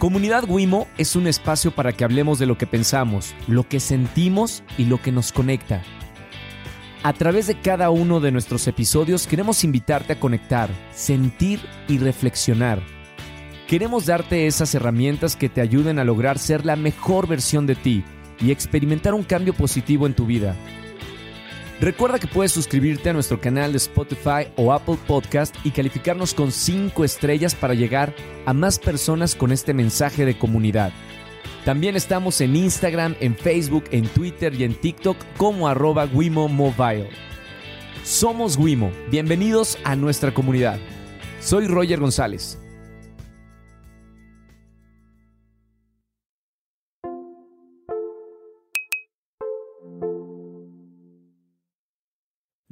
Comunidad Wimo es un espacio para que hablemos de lo que pensamos, lo que sentimos y lo que nos conecta. A través de cada uno de nuestros episodios queremos invitarte a conectar, sentir y reflexionar. Queremos darte esas herramientas que te ayuden a lograr ser la mejor versión de ti y experimentar un cambio positivo en tu vida. Recuerda que puedes suscribirte a nuestro canal de Spotify o Apple Podcast y calificarnos con 5 estrellas para llegar a más personas con este mensaje de comunidad. También estamos en Instagram, en Facebook, en Twitter y en TikTok como arroba Wimo Mobile. Somos Wimo, bienvenidos a nuestra comunidad. Soy Roger González.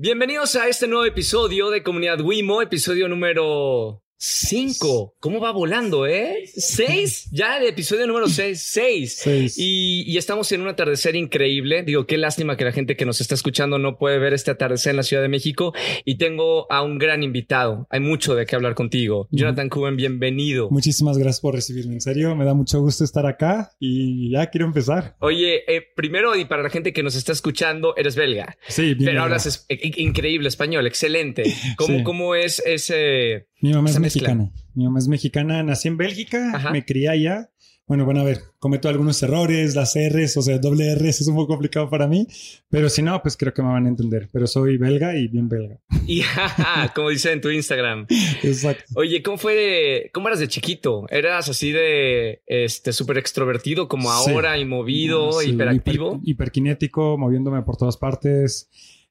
Bienvenidos a este nuevo episodio de Comunidad Wimo, episodio número 5. ¿Cómo va volando, eh? ¿Seis? Ya de episodio número 6. Seis. Y, y, estamos en un atardecer increíble. Digo, qué lástima que la gente que nos está escuchando no puede ver este atardecer en la Ciudad de México. Y tengo a un gran invitado. Hay mucho de qué hablar contigo. Jonathan Cuben, bienvenido. Muchísimas gracias por recibirme. En serio, me da mucho gusto estar acá y ya quiero empezar. Oye, eh, primero y para la gente que nos está escuchando, eres belga. Sí, bien. Pero hablas es, increíble español, excelente. ¿Cómo, cómo es ese mi mamá es mexicana. Mi mamá es mexicana, nací en Bélgica, me crié allá. Bueno, bueno, a ver, cometo algunos errores, las R's, o sea, doble R es un poco complicado para mí, pero si no, pues creo que me van a entender. Pero soy belga y bien belga. Y como dice en tu Instagram. Exacto. Oye, ¿cómo fue, cómo eras de chiquito? ¿Eras así de, este, súper extrovertido como ahora y movido, hiperactivo? hiperkinético, moviéndome por todas partes.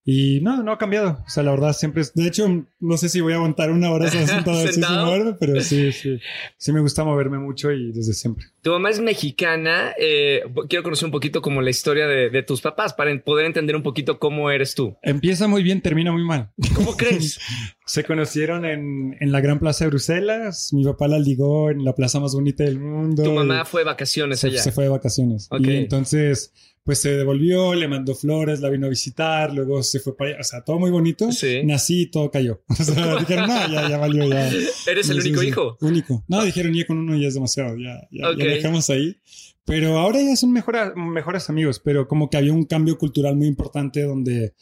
Y no, no ha cambiado. O sea, la verdad siempre es... De hecho, no sé si voy a aguantar una hora sentado, sin moverme, pero sí, sí. Sí me gusta moverme mucho y desde siempre. Tu mamá es mexicana. Eh, quiero conocer un poquito como la historia de, tus papás para poder entender un poquito cómo eres tú. Empieza muy bien, termina muy mal. ¿Cómo crees? Se conocieron en, en, la Gran Plaza de Bruselas. Mi papá la ligó en la plaza más bonita del mundo. Tu mamá fue de vacaciones allá. Se fue de vacaciones. Y entonces pues se devolvió, le mandó flores, la vino a visitar, luego se fue para allá, o sea, todo muy bonito. Sí. Nací y todo cayó. O sea, dijeron, no, ya, ya valió, ya. ¿Eres el único hijo? Único. No, dijeron, ya con uno ya es demasiado, ya, ya, ya dejamos ahí. Pero ahora ya son mejores, mejores amigos, pero como que había un cambio cultural muy importante donde,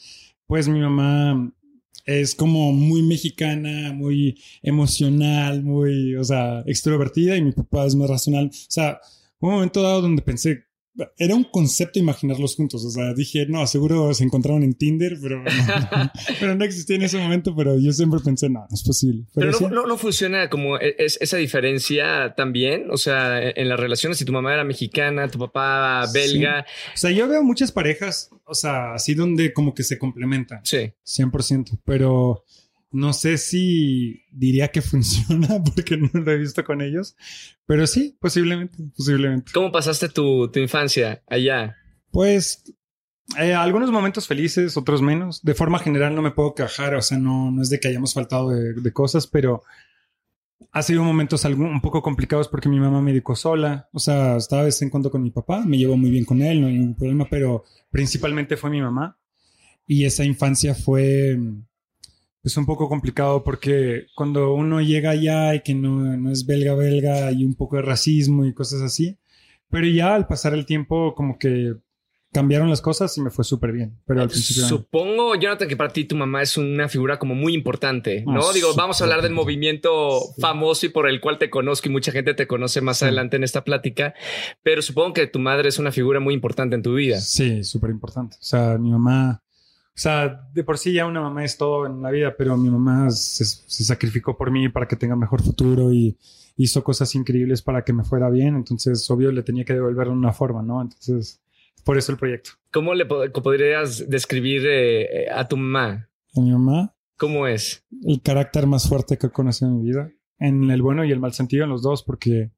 pues mi mamá es como muy mexicana, muy emocional, muy, o sea, extrovertida y mi papá es más racional. O sea, un momento dado donde pensé, era un concepto imaginarlos juntos. O sea, dije, no, seguro se encontraron en Tinder, pero no, pero no existía en ese momento. Pero yo siempre pensé, no, no es posible. Pero, no, no, funciona como e, es, esa diferencia también. O sea, en las relaciones, si tu mamá era mexicana, tu papá belga. O sea, yo veo muchas parejas, o sea, así donde como que se complementan. Sí. 100%. Pero no sé si diría que funciona porque no lo he visto con ellos, pero sí, posiblemente, posiblemente. ¿Cómo pasaste tu, infancia allá? Pues eh, algunos momentos felices, otros menos. De forma general no me puedo quejar, o sea, no, no es de que hayamos faltado de, cosas, pero ha sido momentos un poco complicados porque mi mamá me dedicó sola, o sea, estaba de vez en cuando con mi papá, me llevo muy bien con él, no hay ningún problema, pero principalmente fue mi mamá. Y esa infancia fue es un poco complicado porque cuando uno llega allá y que no, no, es belga belga hay un poco de racismo y cosas así, pero ya al pasar el tiempo como que cambiaron las cosas y me fue súper bien, pero al principio... Supongo, Jonathan, que para ti tu mamá es una figura como muy importante, ¿no? Digo, vamos a hablar del movimiento famoso y por el cual te conozco y mucha gente te conoce más adelante en esta plática, pero supongo que tu madre es una figura muy importante en tu vida. Sí, súper importante. O sea, mi mamá o sea, de por sí ya una mamá es todo en la vida, pero mi mamá se, sacrificó por mí para que tenga mejor futuro y hizo cosas increíbles para que me fuera bien. Entonces, obvio, le tenía que devolver de una forma, ¿no? Entonces, por eso el proyecto. ¿Cómo le podrías describir eh, a tu mamá? A mi mamá. ¿Cómo es? El carácter más fuerte que he conocido en mi vida. En el bueno y el mal sentido, en los dos, porque,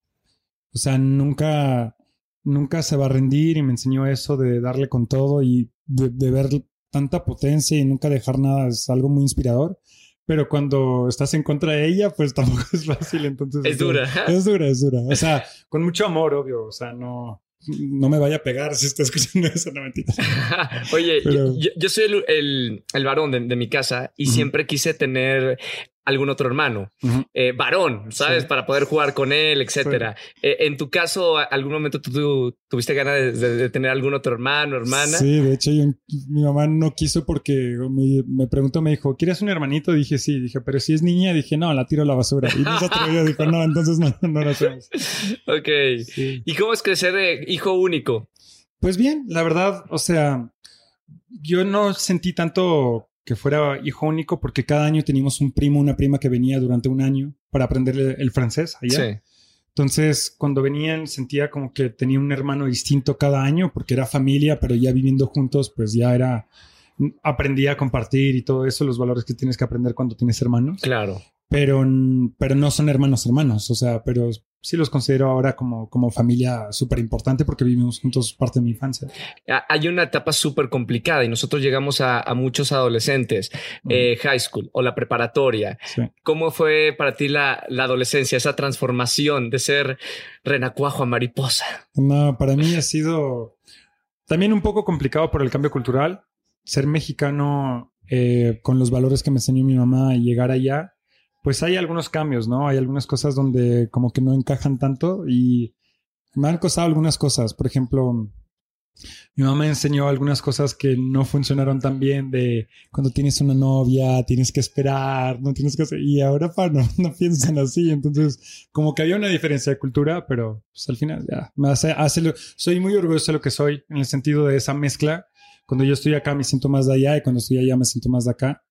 o sea, nunca, nunca se va a rendir y me enseñó eso de darle con todo y de, de ver tanta potencia y nunca dejar nada es algo muy inspirador. Pero cuando estás en contra de ella, pues tampoco es fácil. Entonces, es dura. Es dura, es dura. O sea, con mucho amor, obvio. O sea, no, no me vaya a pegar si está escuchando eso, no mentira. Oye, yo, soy el, el, varón de, mi casa y siempre quise tener algún otro hermano, eh, varón, ¿sabes? Para poder jugar con él, etcétera. Eh, en tu caso, ¿algún momento tú, tuviste ganas de, tener algún otro hermano, hermana? Sí, de hecho, mi mamá no quiso porque me, preguntó, me dijo, ¿quieres un hermanito? Dije, sí. Dije, pero si es niña, dije, no, la tiro a la basura. Y no se atrevió, dijo, no, entonces no, no lo hacemos. Ok. ¿Y cómo es crecer de hijo único? Pues bien, la verdad, o sea, yo no sentí tanto que fuera hijo único porque cada año teníamos un primo, una prima que venía durante un año para aprender el francés allá. Entonces, cuando venían, sentía como que tenía un hermano distinto cada año porque era familia, pero ya viviendo juntos, pues ya era, aprendía a compartir y todo eso, los valores que tienes que aprender cuando tienes hermanos. Claro pero, pero no son hermanos hermanos, o sea, pero sí los considero ahora como, como familia súper importante porque vivimos juntos parte de mi infancia. Hay una etapa súper complicada y nosotros llegamos a, muchos adolescentes, eh, high school o la preparatoria. ¿Cómo fue para ti la, la, adolescencia, esa transformación de ser renacuajo a mariposa? No, para mí ha sido también un poco complicado por el cambio cultural. Ser mexicano eh, con los valores que me enseñó mi mamá y llegar allá pues hay algunos cambios, ¿no? Hay algunas cosas donde como que no encajan tanto y me han costado algunas cosas. Por ejemplo, mi mamá me enseñó algunas cosas que no funcionaron tan bien de cuando tienes una novia, tienes que esperar, no tienes que hacer... Y ahora pa, no, no piensan así. Entonces, como que había una diferencia de cultura, pero pues, al final ya, me hace, hace soy muy orgulloso de lo que soy en el sentido de esa mezcla. Cuando yo estoy acá me siento más de allá y cuando estoy allá me siento más de acá.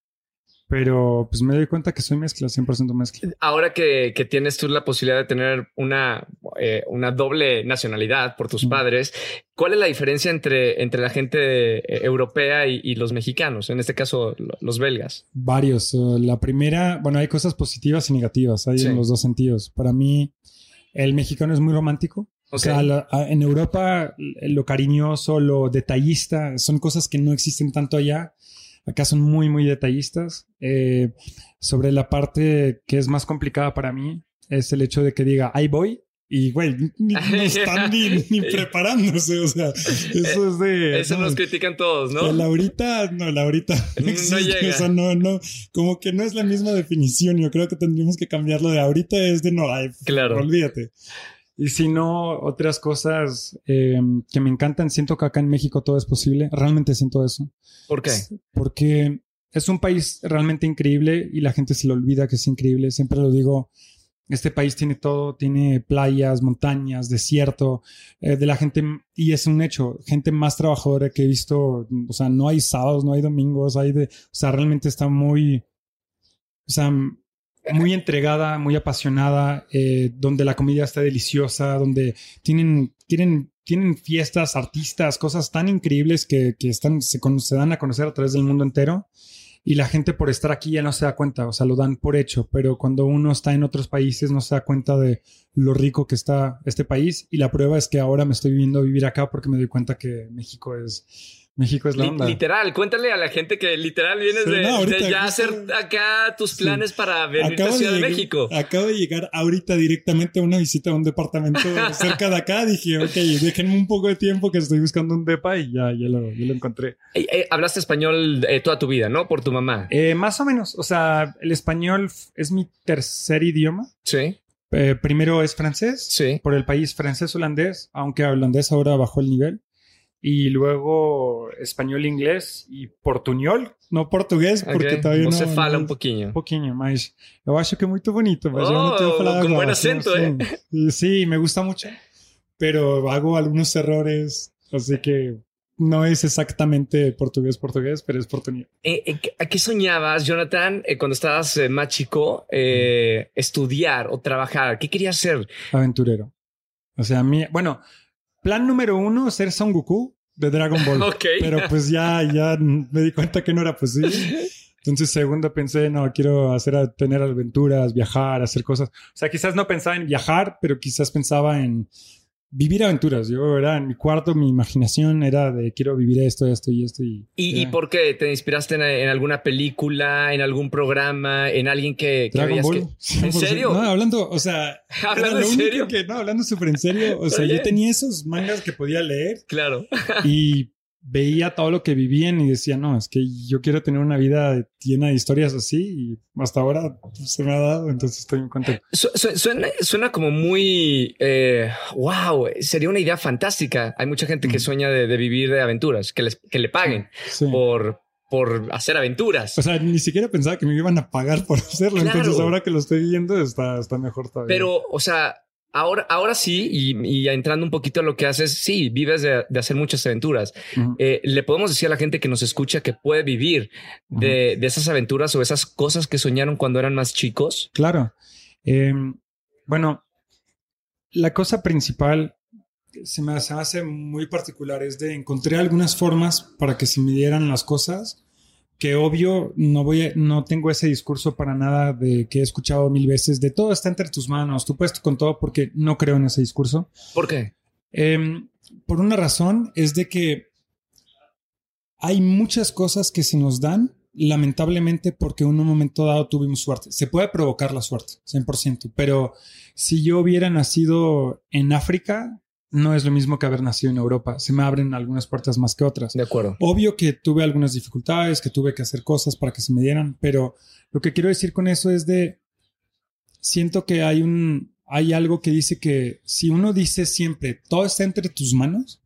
Pero pues me doy cuenta que soy mezcla, 100% mezcla. Ahora que, que, tienes tú la posibilidad de tener una, eh, una doble nacionalidad por tus padres, ¿cuál es la diferencia entre, entre la gente eh, europea y, los mexicanos? En este caso, los belgas. Varios. la primera, bueno, hay cosas positivas y negativas, hay en los dos sentidos. Para mí, el mexicano es muy romántico. O sea, en Europa lo cariñoso, lo detallista, son cosas que no existen tanto allá Acá son muy, muy detallistas. Eh, sobre la parte que es más complicada para mí, es el hecho de que diga, ahí voy. Y, güey, no están ni, preparándose. O sea, eso es de. Eso nos critican todos, ¿no? Laurita, no, Laurita. No, no llega. O sea, no, no. Como que no es la misma definición. Yo creo que tendríamos que cambiarlo de ahorita es de no, ay, claro. olvídate. Y si no, otras cosas eh, que me encantan, siento que acá en México todo es posible. Realmente siento eso. ¿Por qué? Porque es un país realmente increíble y la gente se le olvida que es increíble. Siempre lo digo, este país tiene todo, tiene playas, montañas, desierto, eh, de la gente, y es un hecho, gente más trabajadora que he visto, o sea, no hay sábados, no hay domingos, hay de, o sea, realmente está muy, o sea, muy entregada, muy apasionada, eh, donde la comida está deliciosa, donde tienen, tienen, tienen fiestas, artistas, cosas tan increíbles que, que están, se, se, dan a conocer a través del mundo entero. Y la gente por estar aquí ya no se da cuenta, o sea, lo dan por hecho, pero cuando uno está en otros países no se da cuenta de lo rico que está este país. Y la prueba es que ahora me estoy viviendo vivir acá porque me doy cuenta que México es México es la onda. Literal, cuéntale a la gente que literal vienes de, ya hacer acá tus planes para venir a Ciudad de, México. Acabo de llegar ahorita directamente a una visita a un departamento cerca de acá. Dije, ok, déjenme un poco de tiempo que estoy buscando un depa y ya, ya, lo, encontré. Eh, eh, hablaste español eh, toda tu vida, ¿no? Por tu mamá. más o menos. O sea, el español es mi tercer idioma. Sí. primero es francés. Sí. Por el país francés-holandés, aunque holandés ahora bajó el nivel y luego español, inglés y portuñol, no portugués, porque todavía no. se fala un poquillo. Un poquillo, mas eu acho que es muy bonito. Mas oh, con buen acento, ¿eh? Sí, me gusta mucho, pero hago algunos errores, así que no es exactamente portugués, portugués, pero es portuñol. Eh, eh, ¿A qué soñabas, Jonathan, eh, cuando estabas más chico, estudiar o trabajar? ¿Qué querías ser? Aventurero. O sea, a mí, bueno, Plan número uno, ser Son Goku de Dragon Ball. Pero pues ya, ya me di cuenta que no era posible. Entonces, segundo, pensé, no, quiero hacer, tener aventuras, viajar, hacer cosas. O sea, quizás no pensaba en viajar, pero quizás pensaba en vivir aventuras. Yo era en mi cuarto, mi imaginación era de quiero vivir esto, esto y esto. ¿Y, ¿Y, por qué? ¿Te inspiraste en, alguna película, en algún programa, en alguien que, que Dragon Ball. ¿En serio? No, hablando, o sea, ¿Hablando en serio? Que, no, hablando súper en serio. O sea, yo tenía esos mangas que podía leer. Claro. y veía todo lo que vivían y decía, no, es que yo quiero tener una vida llena de historias así y hasta ahora se me ha dado, entonces estoy muy contento. suena, como muy, wow, eh, sería una idea fantástica. Hay mucha gente que sueña de, vivir de aventuras, que, les, que le paguen por, por hacer aventuras. O sea, ni siquiera pensaba que me iban a pagar por hacerlo. Entonces, ahora que lo estoy viendo, está, está mejor todavía. Pero, o sea, ahora, ahora sí, y, entrando un poquito a lo que haces, sí, vives de, hacer muchas aventuras. Eh, le podemos decir a la gente que nos escucha que puede vivir de, esas aventuras o esas cosas que soñaron cuando eran más chicos. Claro. Em, bueno, la cosa principal se me hace muy particular es de encontré algunas formas para que se midieran las cosas que obvio no voy no tengo ese discurso para nada de que he escuchado mil veces de todo está entre tus manos, tú puedes con todo porque no creo en ese discurso. ¿Por qué? Em, por una razón es de que hay muchas cosas que se nos dan lamentablemente porque en un momento dado tuvimos suerte. Se puede provocar la suerte, 100%, pero si yo hubiera nacido en África, no es lo mismo que haber nacido en Europa. Se me abren algunas puertas más que otras. De acuerdo. Obvio que tuve algunas dificultades, que tuve que hacer cosas para que se me dieran, pero lo que quiero decir con eso es de siento que hay un hay algo que dice que si uno dice siempre todo está entre tus manos,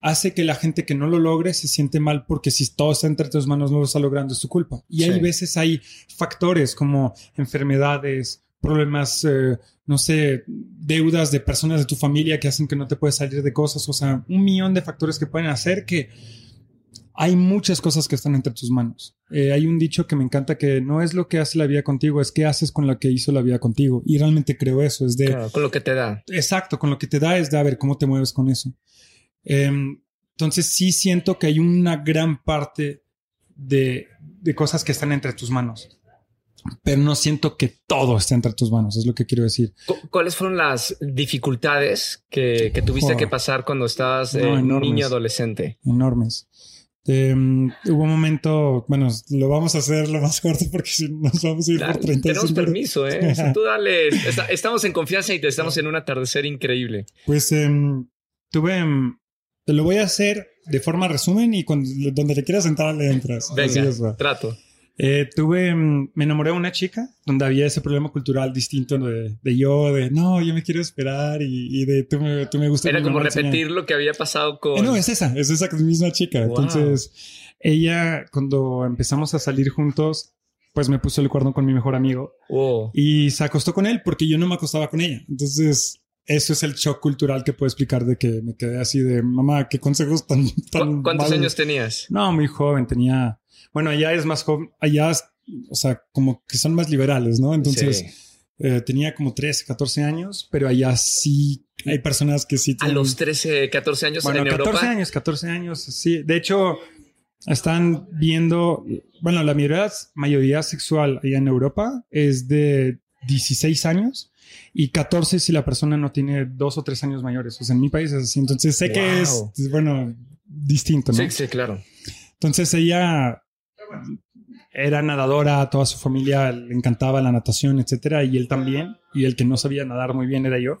hace que la gente que no lo logre se siente mal porque si todo está entre tus manos no lo está logrando es tu culpa. Y hay veces hay factores como enfermedades, problemas, eh, no sé, deudas de personas de tu familia que hacen que no te puedes salir de cosas, o sea, un millón de factores que pueden hacer que hay muchas cosas que están entre tus manos. Eh, hay un dicho que me encanta que no es lo que hace la vida contigo, es qué haces con lo que hizo la vida contigo. Y realmente creo eso, es de... con lo que te da. Exacto, con lo que te da es de a ver cómo te mueves con eso. Em, entonces sí siento que hay una gran parte de, de cosas que están entre tus manos pero no siento que todo esté entre tus manos, es lo que quiero decir. ¿Cuáles fueron las dificultades que, tuviste que pasar cuando estabas eh, niño adolescente? Enormes. Mm, hubo un momento, bueno, lo vamos a hacer lo más corto porque si nos vamos a ir por 30 Tenemos permiso, ¿eh? tú dale. estamos en confianza y te estamos en un atardecer increíble. Pues em, tuve. Em, te lo voy a hacer de forma resumen y donde le quieras entrar le entras. Venga, trato. Eh, tuve, mm, me enamoré de una chica donde había ese problema cultural distinto de, de yo, de no, yo me quiero esperar y, de tú me, tú me gusta. Era como repetir lo que había pasado con. Eh, no, es esa, es esa misma chica. Entonces, ella, cuando empezamos a salir juntos, pues me puso el cuerno con mi mejor amigo y se acostó con él porque yo no me acostaba con ella. Entonces, eso es el shock cultural que puedo explicar de que me quedé así de mamá, qué consejos tan. tan ¿Cuántos años tenías? No, muy joven, tenía bueno, allá es más joven, allá, o sea, como que son más liberales, ¿no? Entonces, eh, tenía como 13, 14 años, pero allá sí hay personas que sí tienen... A los 13, 14 años bueno, en 14 años, 14 años, sí. De hecho, están viendo, bueno, la mayoría, mayoría sexual allá en Europa es de 16 años y 14 si la persona no tiene dos o tres años mayores. O sea, en mi país es así. Entonces sé que es, bueno, distinto, ¿no? Sí, sí, claro. Entonces ella era nadadora, toda su familia le encantaba la natación, etcétera, y él también, y el que no sabía nadar muy bien era yo.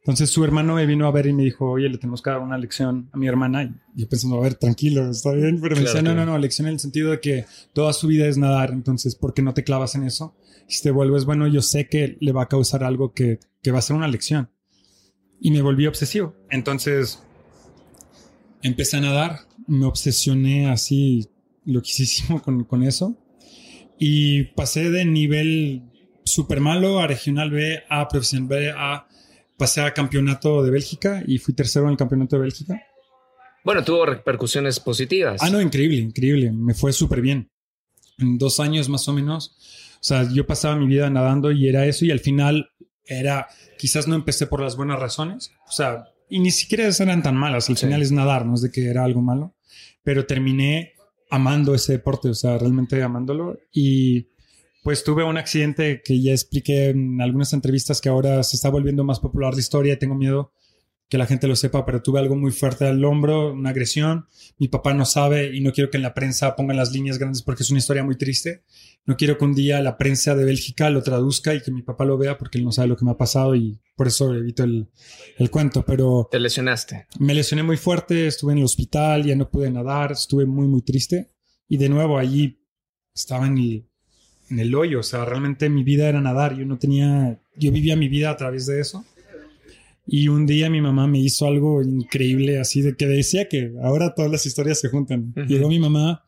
Entonces su hermano me vino a ver y me dijo, oye, le tenemos que dar una lección a mi hermana. Y yo pensando, a ver, tranquilo, está bien. Pero me decía, no, no, no, lección en el sentido de que toda su vida es nadar. Entonces, ¿por qué no te clavas en eso? Si te vuelves bueno, yo sé que le va a causar algo que, que va a ser una lección. Y me volví obsesivo. Entonces, empecé a nadar. Me obsesioné así loquísimo con, con eso. Y pasé de nivel super malo a regional B, a profesional B, a pasé a campeonato de Bélgica y fui tercero en el campeonato de Bélgica. Bueno, tuvo repercusiones positivas. Ah, no, increíble, increíble. Me fue súper bien. En dos años más o menos. O sea, yo pasaba mi vida nadando y era eso y al final era, quizás no empecé por las buenas razones. O sea, y ni siquiera eran tan malas. Al final es nadar, no es de que era algo malo. Pero terminé amando ese deporte, o sea, realmente amándolo. Y pues tuve un accidente que ya expliqué en algunas entrevistas que ahora se está volviendo más popular la historia y tengo miedo que la gente lo sepa, pero tuve algo muy fuerte al hombro, una agresión. Mi papá no sabe y no quiero que en la prensa pongan las líneas grandes porque es una historia muy triste. No quiero que un día la prensa de Bélgica lo traduzca y que mi papá lo vea porque él no sabe lo que me ha pasado y por eso evito el, el cuento. Pero te lesionaste. Me lesioné muy fuerte, estuve en el hospital, ya no pude nadar, estuve muy, muy triste. Y de nuevo allí estaba en el, en el hoyo. O sea, realmente mi vida era nadar. Yo no tenía, yo vivía mi vida a través de eso. Y un día mi mamá me hizo algo increíble, así de que decía que ahora todas las historias se juntan. Llegó mi mamá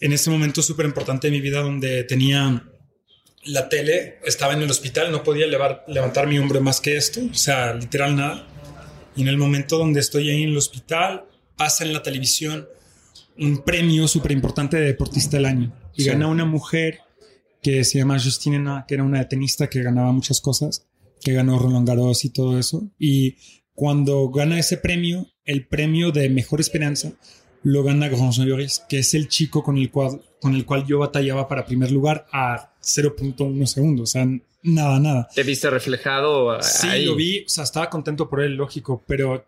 en ese momento súper importante de mi vida donde tenía la tele, estaba en el hospital, no podía levantar mi hombro más que esto, o sea, literal nada. Y en el momento donde estoy ahí en el hospital, pasa en la televisión un premio súper importante de deportista del año. Y gana una mujer que se llama Justine que era una tenista que ganaba muchas cosas que ganó Roland Garros y todo eso. Y cuando gana ese premio, el premio de Mejor Esperanza, lo gana Grand Lloris, que es el chico con el, cual, con el cual yo batallaba para primer lugar a 0.1 segundos. O sea, nada, nada. ¿Te viste reflejado? Sí, lo vi. O sea, estaba contento por él, lógico, pero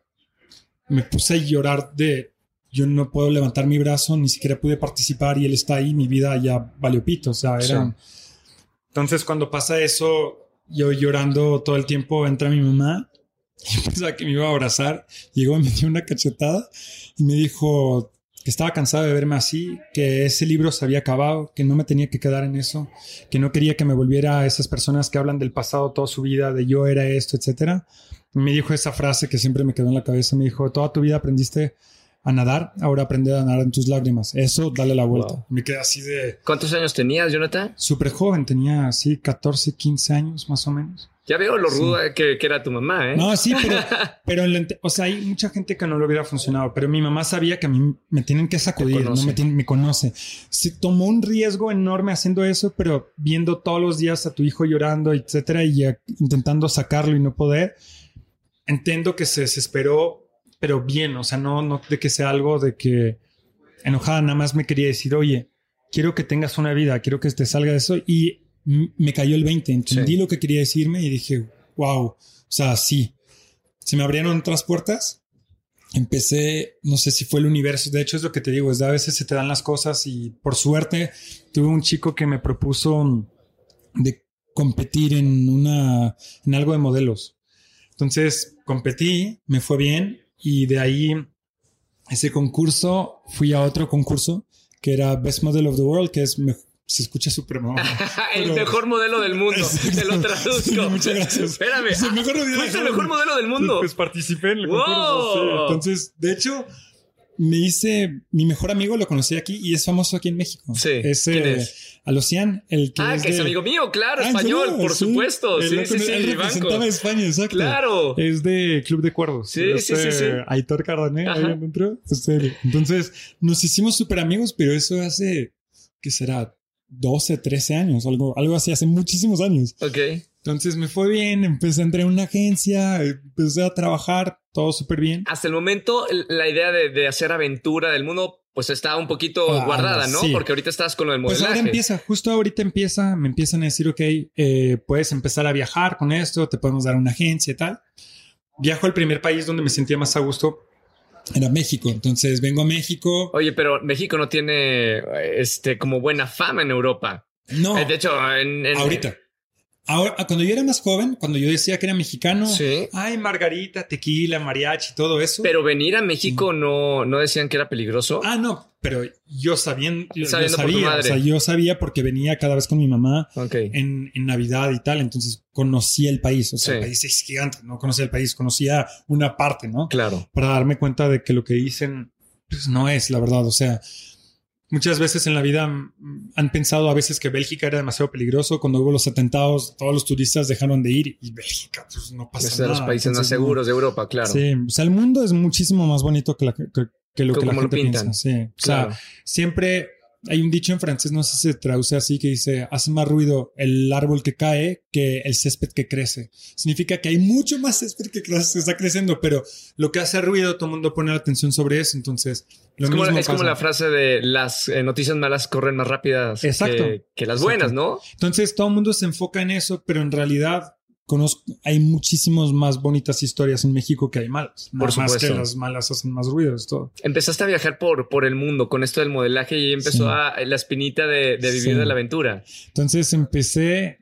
me puse a llorar de yo no puedo levantar mi brazo, ni siquiera pude participar y él está ahí, mi vida ya valió pito. O sea, era. Entonces, cuando pasa eso, yo llorando todo el tiempo, entra mi mamá y pensaba que me iba a abrazar. Llegó, me dio una cachetada y me dijo que estaba cansado de verme así, que ese libro se había acabado, que no me tenía que quedar en eso, que no quería que me volviera a esas personas que hablan del pasado toda su vida, de yo era esto, etcétera. Me dijo esa frase que siempre me quedó en la cabeza. Me dijo, toda tu vida aprendiste a nadar, ahora aprende a nadar en tus lágrimas. Eso, dale la vuelta. Me quedé así de... ¿Cuántos años tenías, Jonathan? Súper joven, tenía así 14, 15 años más o menos. Ya veo lo ruda que, era tu mamá, ¿eh? No, sí, pero, pero o sea, hay mucha gente que no lo hubiera funcionado, pero mi mamá sabía que a mí me tienen que sacudir, no me, me conoce. Se tomó un riesgo enorme haciendo eso, pero viendo todos los días a tu hijo llorando, etcétera, y intentando sacarlo y no poder, entiendo que se desesperó pero bien, o sea, no, no de que sea algo de que enojada, nada más me quería decir, oye, quiero que tengas una vida, quiero que te salga de eso. Y me cayó el 20, entendí lo que quería decirme y dije, wow, o sea, sí. Se me abrieron otras puertas. Empecé, no sé si fue el universo, de hecho es lo que te digo, es de a veces se te dan las cosas y por suerte tuve un chico que me propuso de competir en una, en algo de modelos. Entonces competí, me fue bien, y de ahí, ese concurso, fui a otro concurso que era Best Model of the World, que es se escucha súper el mejor modelo del mundo. Te lo traduzco. muchas gracias. Espérame. Es el mejor, el mejor modelo del mundo. Pues participé en el concurso. Entonces, de hecho, me hice, mi mejor amigo lo conocí aquí y es famoso aquí en México. Sí. Es, ¿Quién eh, es? Alocian, el que Ah, es que es amigo mío, claro, ah, español, por supuesto. Sí, sí, sí, Él representaba España, exacto. Claro. Es de Club de Cuervos. Sí, sí, sí, sí. Aitor Cardané, ahí adentro. Entonces, nos hicimos súper amigos, pero eso hace, ¿qué será? 12, 13 años, algo, algo así, hace muchísimos años. Ok. Entonces me fue bien, empecé a entrar en una agencia, empecé a trabajar, todo súper bien. Hasta el momento, la idea de, hacer aventura del mundo, pues está un poquito ah, guardada, ¿no? Porque ahorita estás con lo del modelaje. Pues ahora empieza, justo ahorita empieza, me empiezan a decir, ok, eh, puedes empezar a viajar con esto, te podemos dar una agencia y tal. Viajo al primer país donde me sentía más a gusto, era México. Entonces vengo a México. Oye, pero México no tiene este como buena fama en Europa. No. De hecho, en, ahorita. Ahora, cuando yo era más joven, cuando yo decía que era mexicano, ay, margarita, tequila, mariachi, todo eso. Pero venir a México no, no decían que era peligroso. Ah, no, pero yo sabía, yo, sabía, o sea, yo sabía porque venía cada vez con mi mamá en, en, Navidad y tal, entonces conocía el país, o sea, el país es gigante, no conocía el país, conocía una parte, ¿no? Claro. Para darme cuenta de que lo que dicen, pues no es la verdad, o sea, Muchas veces en la vida han pensado a veces que Bélgica era demasiado peligroso. Cuando hubo los atentados, todos los turistas dejaron de ir y Bélgica, pues no pasa es de los países más seguros de Europa, claro. Sí, o sea, el mundo es muchísimo más bonito que, que, lo que la gente piensa. Sí, o sea, siempre hay un dicho en francés, no sé si se traduce así, que dice, hace más ruido el árbol que cae que el césped que crece. Significa que hay mucho más césped que está creciendo, pero lo que hace ruido, todo el mundo pone la atención sobre eso. Entonces, lo es, como, es como la frase de las eh, noticias malas corren más rápidas Que, las buenas, ¿no? Entonces, todo el mundo se enfoca en eso, pero en realidad conozco, hay muchísimas más bonitas historias en México que hay malas. Por supuesto. Más que las malas hacen más ruido, es todo. Empezaste a viajar por, por el mundo con esto del modelaje y empezó a, la espinita de, vivir de la aventura. Entonces empecé,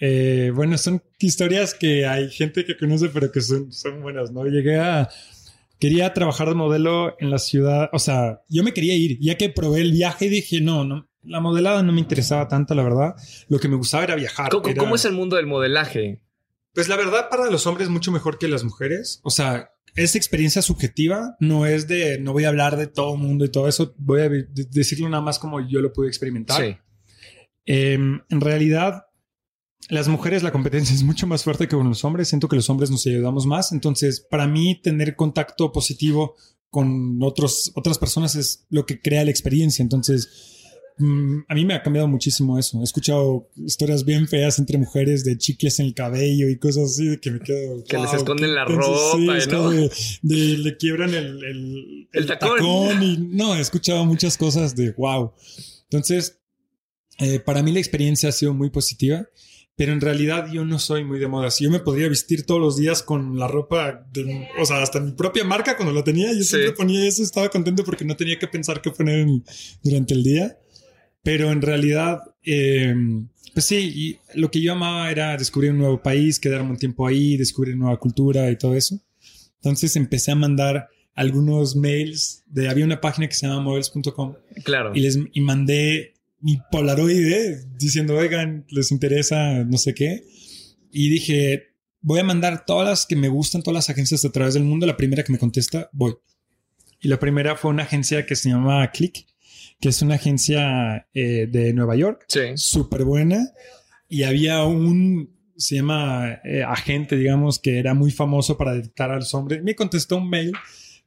eh, bueno, son historias que hay gente que conoce, pero que son, son buenas, ¿no? Llegué a, quería trabajar de modelo en la ciudad, o sea, yo me quería ir, ya que probé el viaje y dije, no, no, la modelada no me interesaba tanto, la verdad. Lo que me gustaba era viajar. ¿Cómo, es el mundo del modelaje? Pues la verdad, para los hombres mucho mejor que las mujeres. O sea, es experiencia subjetiva, no es de, no voy a hablar de todo el mundo y todo eso, voy a decirlo nada más como yo lo pude experimentar. Sí. Em, en realidad, las mujeres, la competencia es mucho más fuerte que con los hombres. Siento que los hombres nos ayudamos más. Entonces, para mí, tener contacto positivo con otros, otras personas es lo que crea la experiencia. Entonces, a mí me ha cambiado muchísimo eso. He escuchado historias bien feas entre mujeres de chicles en el cabello y cosas así de que me quedo. Que les esconden la ropa, ¿no? de, le quiebran el, el, tacón. y no, he escuchado muchas cosas de wow. Entonces, eh, para mí la experiencia ha sido muy positiva, pero en realidad yo no soy muy de moda. Si yo me podría vestir todos los días con la ropa, de, o sea, hasta mi propia marca cuando la tenía, yo siempre ponía eso, estaba contento porque no tenía que pensar qué poner durante el día. Pero en realidad, eh, pues sí, y lo que yo amaba era descubrir un nuevo país, quedarme un tiempo ahí, descubrir nueva cultura y todo eso. Entonces empecé a mandar algunos mails de, había una página que se llama models.com. Claro. Y les y mandé mi Polaroid eh, diciendo, oigan, les interesa no sé qué. Y dije, voy a mandar todas las que me gustan, todas las agencias a través del mundo. La primera que me contesta, voy. Y la primera fue una agencia que se llamaba Click que es una agencia eh, de Nueva York. Sí. Súper buena. Y había un, se llama eh, agente, digamos, que era muy famoso para detectar a los hombres. Me contestó un mail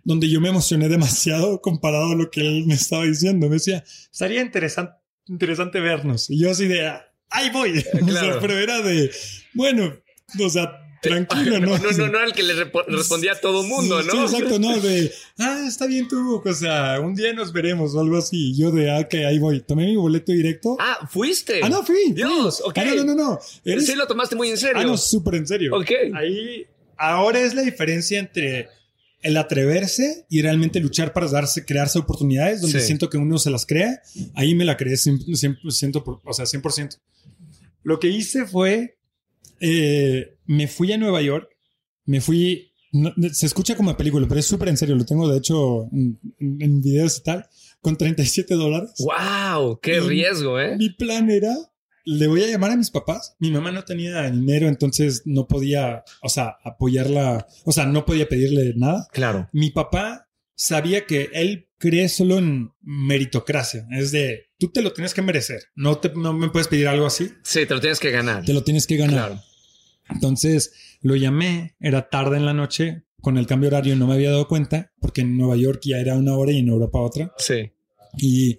donde yo me emocioné demasiado comparado a lo que él me estaba diciendo. Me decía, estaría interesante, interesante vernos. Y yo así de, ahí voy. Claro. pero era de, bueno, o sea, Tranquilo, ¿no? No, no, no, al que le respondía a todo mundo, ¿no? Sí, exacto, no, de, ah, está bien tú, o sea, un día nos veremos o algo así. Yo de, ah, que ahí voy. Tomé mi boleto directo. Ah, fuiste. Ah, no, fui. Dios, ok. Ah, no, no, no. Sí, lo tomaste muy en serio. Ah, no, súper en serio. Ok. Ahí, ahora es la diferencia entre el atreverse y realmente luchar para darse, crearse oportunidades donde siento que uno se las crea. Ahí me la creé 100%, o sea, 100%. Lo que hice fue eh, me fui a Nueva York, me fui, se escucha como película, pero es súper en serio, lo tengo de hecho en, videos y tal, con 37 dólares. ¡Wow! ¡Qué riesgo, eh! Mi plan era, le voy a llamar a mis papás, mi mamá no tenía dinero, entonces no podía, o sea, apoyarla, o sea, no podía pedirle nada. Claro. Mi papá sabía que él cree solo en meritocracia, es de tú te lo tienes que merecer. No, te, no me puedes pedir algo así. Sí, te lo tienes que ganar. Te lo tienes que ganar. Claro. Entonces lo llamé, era tarde en la noche, con el cambio horario no me había dado cuenta, porque en Nueva York ya era una hora y en Europa otra. Sí. Y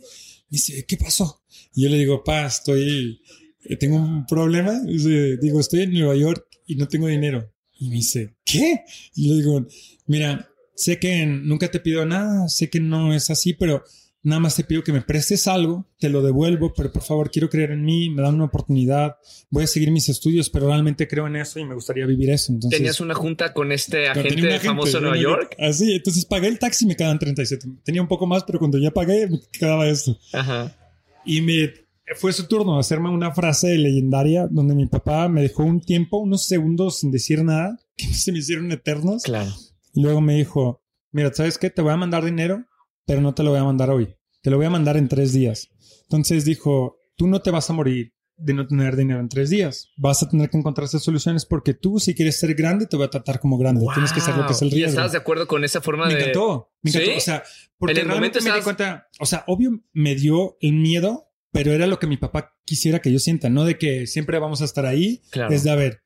me dice, ¿qué pasó? Y yo le digo, pa, estoy, eh, tengo un problema. digo, estoy en Nueva York y no tengo dinero. Y me dice, ¿qué? Y le digo, mira, sé que nunca te pido nada, sé que no es así, pero Nada más te pido que me prestes algo, te lo devuelvo, pero por favor quiero creer en mí, me dan una oportunidad, voy a seguir mis estudios, pero realmente creo en eso y me gustaría vivir eso. Entonces, ¿Tenías una junta con este agente, famoso de Nueva York? Así, entonces pagué el taxi y me quedan 37. Tenía un poco más, pero cuando ya pagué me quedaba esto. Ajá. Y me fue su turno de hacerme una frase legendaria donde mi papá me dejó un tiempo, unos segundos sin decir nada, que se me hicieron eternos. Claro. Y luego me dijo, mira, ¿sabes qué? Te voy a mandar dinero pero no te lo voy a mandar hoy. Te lo voy a mandar en tres días. Entonces dijo, tú no te vas a morir de no tener dinero en tres días. Vas a tener que encontrarse soluciones porque tú, si quieres ser grande, te voy a tratar como grande. Tienes que saber lo que es el riesgo. ¿Y estás de acuerdo con esa forma de...? Me encantó. Me encantó. O sea, porque realmente me di cuenta... O sea, obvio me dio el miedo, pero era lo que mi papá quisiera que yo sienta. No de que siempre vamos a estar ahí. Claro. Es de, a ver,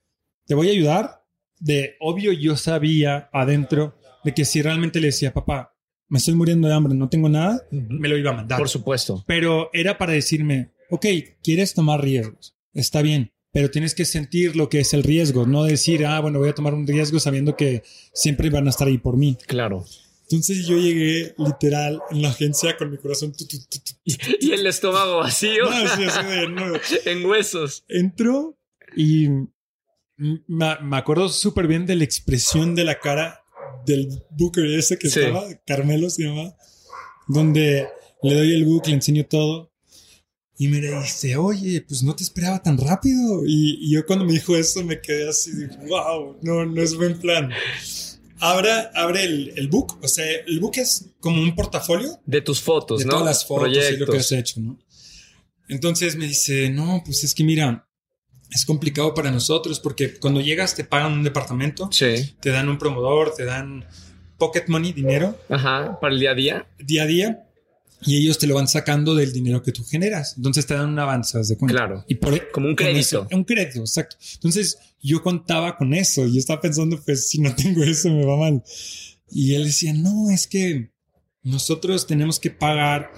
te voy a ayudar. De, obvio, yo sabía adentro de que si realmente le decía, papá, me estoy muriendo de hambre, no tengo nada, me lo iba a mandar. Por supuesto. Pero era para decirme, ok, quieres tomar riesgos, está bien, pero tienes que sentir lo que es el riesgo, no decir, ah, bueno, voy a tomar un riesgo sabiendo que siempre van a estar ahí por mí. Claro. Entonces yo llegué literal en la agencia con mi corazón. y el estómago vacío. No, sí, así de, en huesos. Entró y me, me acuerdo súper bien de la expresión de la cara del Booker ese que estaba, Carmelo se llama, donde le doy el book, le enseño todo. Y me dice, oye, pues no te esperaba tan rápido. Y, yo cuando me dijo eso me quedé así, wow, no, no es buen plan. Ahora abre el, el, book, o sea, el book es como un portafolio. De tus fotos, de ¿no? todas las fotos y lo que has hecho, ¿no? Entonces me dice, no, pues es que mira, es complicado para nosotros porque cuando llegas te pagan un departamento, sí. te dan un promodor, te dan pocket money, dinero. Ajá, para el día a día. Día a día. Y ellos te lo van sacando del dinero que tú generas. Entonces te dan un avance, de cuenta? Claro. Y por, Como un crédito. un crédito, exacto. Entonces yo contaba con eso. Y estaba pensando, pues si no tengo eso me va mal. Y él decía, no, es que nosotros tenemos que pagar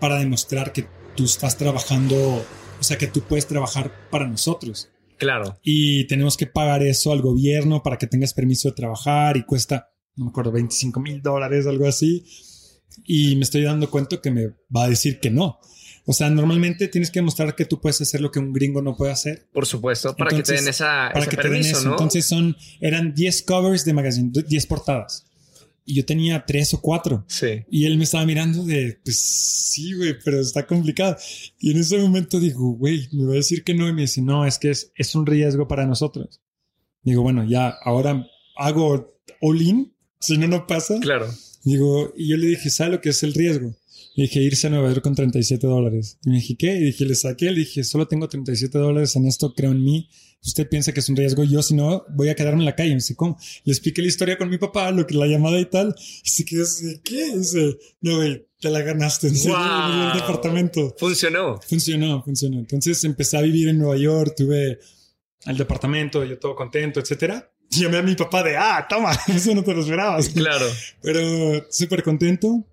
para demostrar que tú estás trabajando o sea, que tú puedes trabajar para nosotros. Claro. Y tenemos que pagar eso al gobierno para que tengas permiso de trabajar y cuesta, no me acuerdo, 25 mil dólares, algo así. Y me estoy dando cuenta que me va a decir que no. O sea, normalmente tienes que demostrar que tú puedes hacer lo que un gringo no puede hacer. Por supuesto, para que te den esa, para que permiso, te den eso. ¿no? Entonces son, eran 10 covers de magazine, 10 portadas y yo tenía tres o cuatro. Sí. Y él me estaba mirando de, pues sí, güey, pero está complicado. Y en ese momento digo, güey, me va a decir que no. Y me dice, no, es que es, es un riesgo para nosotros. Digo, bueno, ya ahora hago all in, si no, no pasa. Claro. Digo, y yo le dije, ¿sabe lo que es el riesgo? Dije, irse a Nueva York con 37 dólares. Y me dije, ¿qué? Y dije, le saqué, le dije, solo tengo 37 dólares en esto, creo en mí. Usted piensa que es un riesgo, yo si no, voy a quedarme en la calle. Me dice, ¿cómo? Le expliqué la historia con mi papá, lo que la llamada y tal. Y se quedó así, ¿qué? Y dice, no, güey, te la ganaste en serio en el departamento. Funcionó. Funcionó, funcionó. Entonces empecé a vivir en Nueva York, tuve el departamento, yo todo contento, etcétera. Llamé a mi papá de, ah, toma, eso no te lo esperabas. Claro. Pero súper contento.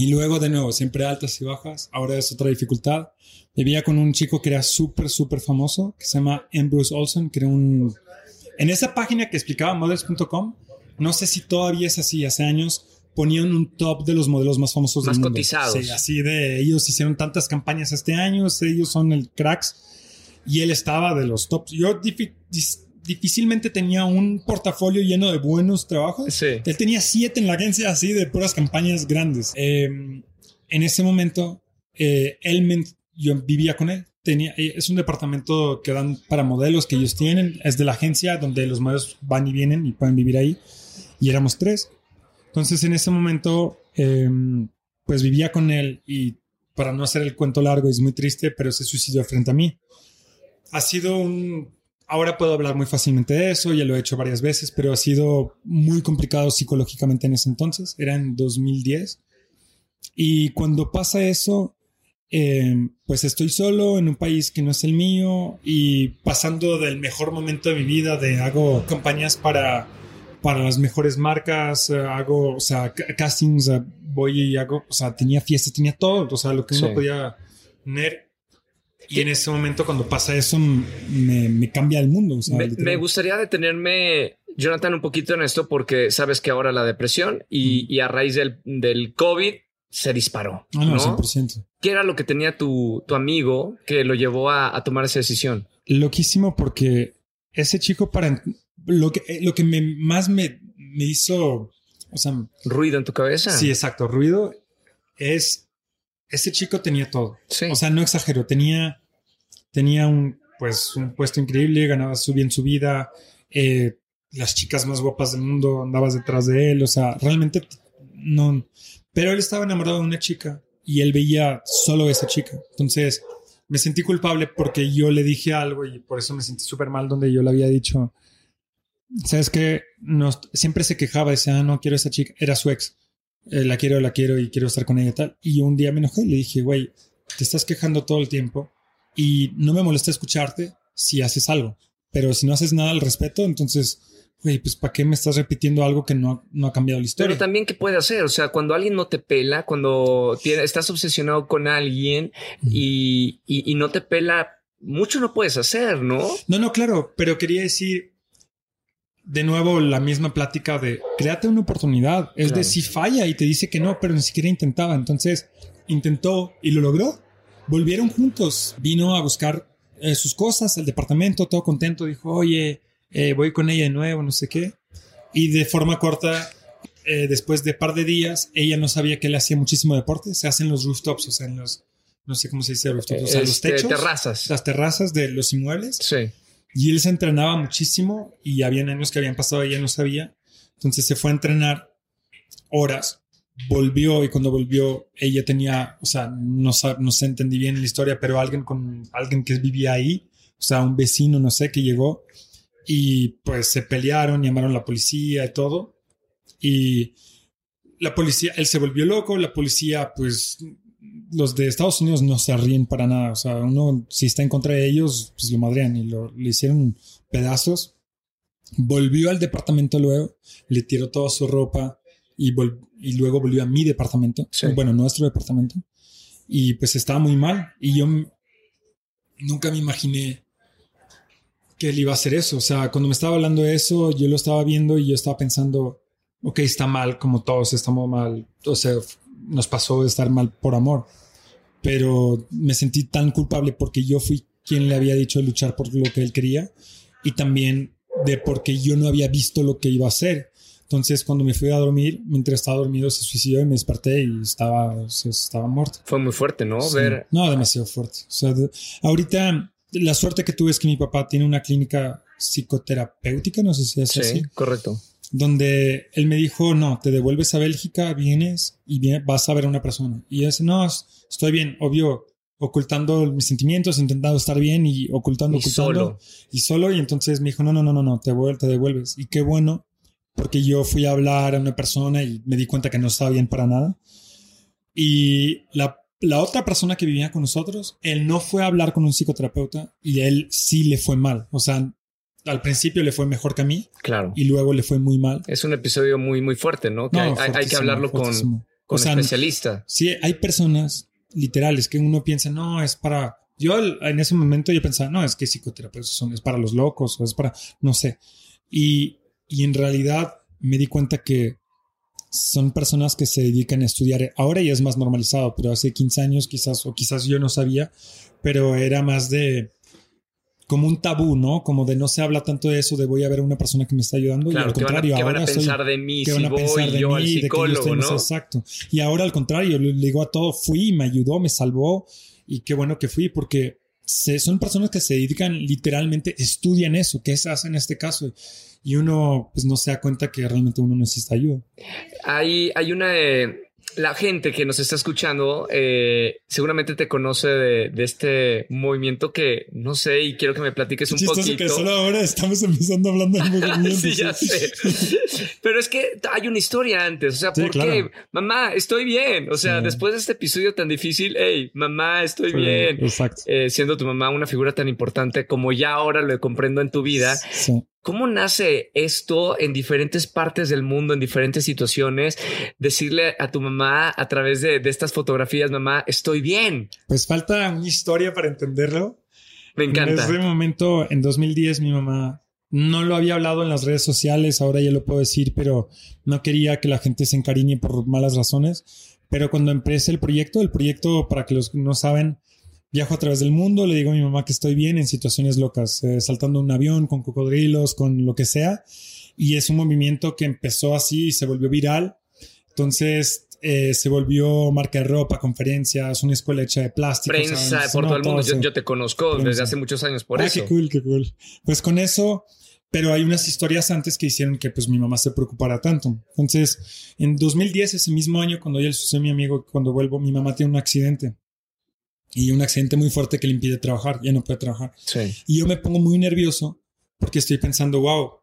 Y luego, de nuevo, siempre altas y bajas. Ahora es otra dificultad. Vivía con un chico que era súper, súper famoso, que se llama Ambrose Olsen, que era un... En esa página que explicaba models.com, no sé si todavía es así, hace años ponían un top de los modelos más famosos más del mundo. cotizados. Sí, así de ellos hicieron tantas campañas este año, ellos son el cracks y él estaba de los tops. Yo difícilmente tenía un portafolio lleno de buenos trabajos. Sí. Él tenía siete en la agencia así de puras campañas grandes. Em, en ese momento, eh, él yo vivía con él. Tenía, eh, es un departamento que dan para modelos que ellos tienen. Es de la agencia donde los modelos van y vienen y pueden vivir ahí. Y éramos tres. Entonces, en ese momento, em, pues vivía con él y para no hacer el cuento largo, es muy triste, pero se suicidó frente a mí. Ha sido un Ahora puedo hablar muy fácilmente de eso, ya lo he hecho varias veces, pero ha sido muy complicado psicológicamente en ese entonces, era en 2010. Y cuando pasa eso, eh, pues estoy solo en un país que no es el mío y pasando del mejor momento de mi vida, de hago campañas para, para las mejores marcas, eh, hago, o sea, castings, voy y hago, o sea, tenía fiestas, tenía todo, o sea, lo que uno podía tener y en ese momento, cuando pasa eso, me, cambia el mundo. me, gustaría detenerme, Jonathan, un poquito en esto, porque sabes que ahora la depresión y, a raíz del, del, COVID se disparó. Ah, no, 100%. ¿Qué era lo que tenía tu, tu amigo que lo llevó a, tomar esa decisión? Loquísimo, porque ese chico, para lo que, lo que me, más me, me hizo. O sea, ruido en tu cabeza. Sí, exacto. Ruido es ese chico tenía todo. O sea, no exagero, tenía, tenía un, pues, un puesto increíble, ganaba su bien su vida, eh, las chicas más guapas del mundo andabas detrás de él, o sea, realmente no. Pero él estaba enamorado de una chica y él veía solo esa chica. Entonces me sentí culpable porque yo le dije algo y por eso me sentí súper mal donde yo le había dicho, sabes que siempre se quejaba, decía, ah, no quiero esa chica, era su ex. Eh, la quiero, la quiero y quiero estar con ella y tal. Y un día me enojé y le dije, güey, te estás quejando todo el tiempo y no me molesta escucharte si haces algo. Pero si no haces nada al respeto, entonces, güey, pues ¿para qué me estás repitiendo algo que no, no ha cambiado la historia? Pero también, ¿qué puede hacer? O sea, cuando alguien no te pela, cuando estás obsesionado con alguien y, y, y no te pela, mucho no puedes hacer, ¿no? No, no, claro, pero quería decir, de nuevo la misma plática de créate una oportunidad. Es de si falla y te dice que no, pero ni siquiera intentaba. Entonces intentó y lo logró. Volvieron juntos. Vino a buscar eh, sus cosas al departamento, todo contento. Dijo, oye, eh, voy con ella de nuevo, no sé qué. Y de forma corta, eh, después de par de días, ella no sabía que él hacía muchísimo deporte. Se hacen los rooftops, o sea, en los, no sé cómo se dice rooftops, o sea, los Este, techos. terrazas. Las terrazas de los inmuebles. Sí. Y él se entrenaba muchísimo y habían años que habían pasado y ella no sabía. Entonces se fue a entrenar horas, volvió y cuando volvió ella tenía, o sea, no, no se entendí bien la historia, pero alguien con alguien que vivía ahí, o sea, un vecino, no sé, que llegó y pues se pelearon, llamaron a la policía y todo. Y la policía, él se volvió loco, la policía, pues los de Estados Unidos no se ríen para nada. O sea, uno, si está en contra de ellos, pues lo madrean y lo, le hicieron pedazos. Volvió al departamento luego, le tiró toda su ropa y, vol- y luego volvió a mi departamento. Sí. Bueno, nuestro departamento. Y pues estaba muy mal. Y yo nunca me imaginé que él iba a hacer eso. O sea, cuando me estaba hablando de eso, yo lo estaba viendo y yo estaba pensando, ok, está mal, como todos estamos mal. O sea, nos pasó de estar mal por amor. Pero me sentí tan culpable porque yo fui quien le había dicho de luchar por lo que él quería y también de porque yo no había visto lo que iba a hacer. Entonces, cuando me fui a dormir, mientras estaba dormido, se suicidó y me desperté y estaba, se- estaba muerto. Fue muy fuerte, ¿no? Sí. Ver. No, demasiado fuerte. O sea, de- ahorita la suerte que tuve es que mi papá tiene una clínica psicoterapéutica, no sé si es Sí, así, correcto. donde él me dijo, no, te devuelves a Bélgica, vienes y vas a ver a una persona. Y yo decía, no, es- estoy bien, obvio, ocultando mis sentimientos, intentando estar bien y ocultando, Y ocultando. solo. Y solo, y entonces me dijo, no, no, no, no, no, te devuelves. Y qué bueno, porque yo fui a hablar a una persona y me di cuenta que no estaba bien para nada. Y la, la otra persona que vivía con nosotros, él no fue a hablar con un psicoterapeuta y él sí le fue mal. O sea, al principio le fue mejor que a mí Claro. y luego le fue muy mal. Es un episodio muy, muy fuerte, ¿no? Que No, hay, que hablarlo con, con O sea, especialista. Sí, hay personas literales que uno piensa, no, es para... Yo en ese momento yo pensaba, no, es que psicoterapeutas son, es para los locos o es para, no sé. Y, y en realidad me di cuenta que son personas que se dedican a estudiar. Ahora ya es más normalizado, pero hace 15 años quizás, o quizás yo no sabía, pero era más de como un tabú, ¿no? Como de no se habla tanto de eso, de voy a ver a una persona que me está ayudando y Claro, al ¿qué van a, contrario, qué van a ahora soy- pensar de mí que si van a pensar de mí, al de que yo no? Exacto. Y ahora al contrario, le digo a todo, fui, me ayudó, me salvó y qué bueno que fui porque se- son personas que se dedican literalmente, estudian eso, qué se hace en este caso y uno pues no se da cuenta que realmente uno necesita ayuda. Hay, hay una de la gente que nos está escuchando, eh, seguramente te conoce de, de este movimiento que no sé y quiero que me platiques un poquito. que solo ahora estamos empezando hablando del movimiento. sí, ya sé. Pero es que hay una historia antes. O sea, Sí, ¿por claro. qué? Mamá, estoy bien. O sea, Sí. después de este episodio tan difícil, hey, mamá, estoy Sí, bien. Exacto. Eh, siendo tu mamá una figura tan importante como ya ahora lo comprendo en tu vida. ¿Cómo nace esto en diferentes partes del mundo, en diferentes situaciones? Decirle a tu mamá a través de, de estas fotografías, mamá, estoy bien. Pues falta una historia para entenderlo. Me encanta. En ese momento, en 2010, mi mamá no lo había hablado en las redes sociales, ahora ya lo puedo decir, pero no quería que la gente se encariñe por malas razones. Pero cuando empecé el proyecto, el proyecto, para que los no saben, viajo a través del mundo, le digo a mi mamá que estoy bien en situaciones locas, eh, saltando un avión con cocodrilos, con lo que sea. Y es un movimiento que empezó así y se volvió viral. Entonces eh, se volvió marca de ropa, conferencias, una escuela hecha de plástico. Prensa ¿sabes? por No, todo el mundo. Yo, yo te conozco Prensa. desde hace muchos años por ah, eso. qué cool, qué cool. Pues con eso, pero hay unas historias antes que hicieron que pues mi mamá se preocupara tanto. Entonces, en 2010, ese mismo año, cuando ya le sucedió a mi amigo, cuando vuelvo, mi mamá tiene un accidente. Y un accidente muy fuerte que le impide trabajar, ya no puede trabajar. Sí. Y yo me pongo muy nervioso porque estoy pensando, wow,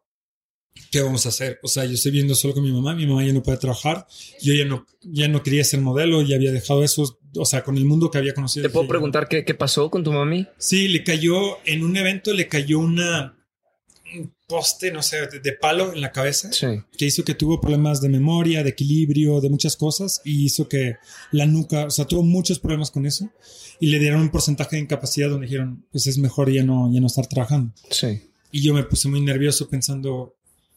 ¿qué vamos a hacer? O sea, yo estoy viendo solo con mi mamá, mi mamá ya no puede trabajar, yo ya no, ya no quería ser modelo, ya había dejado eso, o sea, con el mundo que había conocido. ¿Te puedo preguntar qué, qué pasó con tu mami? Sí, le cayó en un evento, le cayó una un poste, no sé, de, de palo en la cabeza, Sí. que hizo que tuvo problemas de memoria, de equilibrio, de muchas cosas, y hizo que la nuca, o sea, tuvo muchos problemas con eso, y le dieron un porcentaje de incapacidad donde dijeron, pues es mejor ya no, ya no estar trabajando. Sí. Y yo me puse muy nervioso pensando,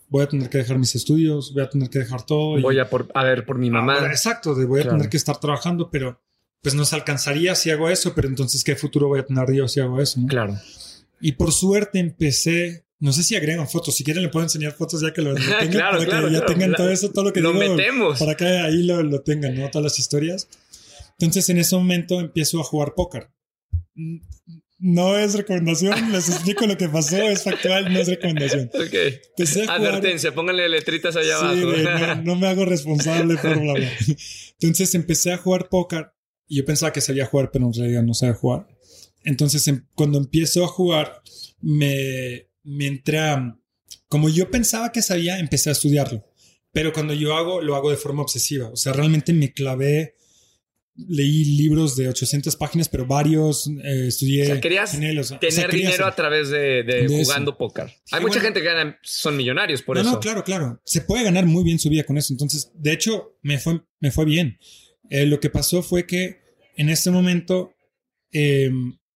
voy a tener que dejar mis estudios, voy a tener que dejar todo. y- Voy a, por, a ver por mi mamá. Ahora, exacto, de voy a Claro. tener que estar trabajando, pero pues nos alcanzaría si hago eso, pero entonces qué futuro voy a tener yo si hago eso, ¿no? Claro. Y por suerte empecé, no sé si agregan fotos, si quieren le puedo enseñar fotos ya que lo, lo tengan, Claro, para claro, que ya claro, tengan todo eso, todo lo que Lo digo, metemos. para que ahí lo, lo tengan, ¿no? Todas las historias. Entonces en ese momento empiezo a jugar póker. No es recomendación, les explico lo que pasó, es factual, no es recomendación. Ok. Empecé a jugar- Advertencia, pónganle letritas allá Sí, abajo. de, no, no me hago responsable por bla, bla. Entonces empecé a jugar póker y yo pensaba que sabía jugar, pero en realidad no sabía jugar. Entonces em- cuando empiezo a jugar, me, me entra, como yo pensaba que sabía, empecé a estudiarlo. Pero cuando yo hago, lo hago de forma obsesiva. O sea, realmente me clavé, leí libros de 800 páginas, pero varios, eh, estudié. O sea, querías en él, o sea, Tener dinero hacer- a través de, de De jugando póker. Hay Sí, mucha bueno. gente que gana, son millonarios por no, eso. No, claro, claro. Se puede ganar muy bien su vida con eso. Entonces, de hecho, me fue, me fue bien. Eh, lo que pasó fue que en este momento, eh,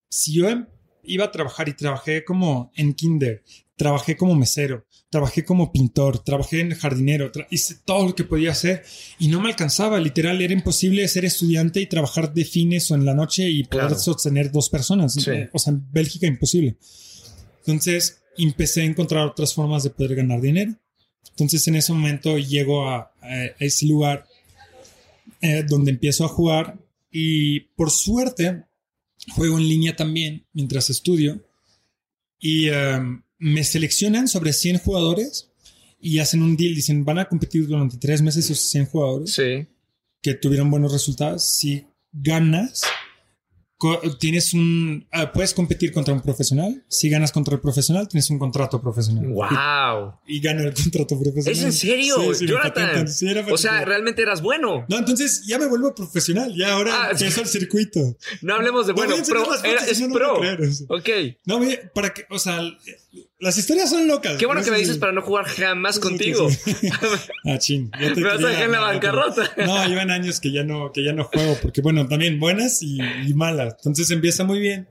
si yo em- iba a trabajar y trabajé como en kinder, trabajé como mesero, trabajé como pintor, trabajé en jardinero, hice todo lo que podía hacer y no me alcanzaba. Literal, era imposible ser estudiante y trabajar de fines o en la noche y poder Claro. sostener dos personas. Sí. O sea, en Bélgica imposible. Entonces empecé a encontrar otras formas de poder ganar dinero. Entonces en ese momento llego a, a ese lugar eh, donde empiezo a jugar y por suerte juego en línea también mientras estudio y um, me seleccionan sobre 100 jugadores y hacen un deal, dicen van a competir durante tres meses esos 100 jugadores Sí. que tuvieron buenos resultados. Si ganas, tienes un, ah, puedes competir contra un profesional. Si ganas contra el profesional, tienes un contrato profesional. Wow. Y, y gano el contrato profesional. ¿Es en serio, Sí, sí, me Jonathan? Sí, O sea, realmente eras bueno. No, entonces ya me vuelvo profesional. Ya ahora Ah, empiezo el circuito. No hablemos de No, bueno, pro. Era- es no, no pro. Ok. No, para que, o sea, las historias son locas. Qué bueno que me dices para no jugar jamás contigo. Ah, ching. Ya te Me vas a dejar en la bancarrota. No, llevan años que ya no, que ya no juego, porque bueno, también buenas y, y malas. Entonces empieza muy bien.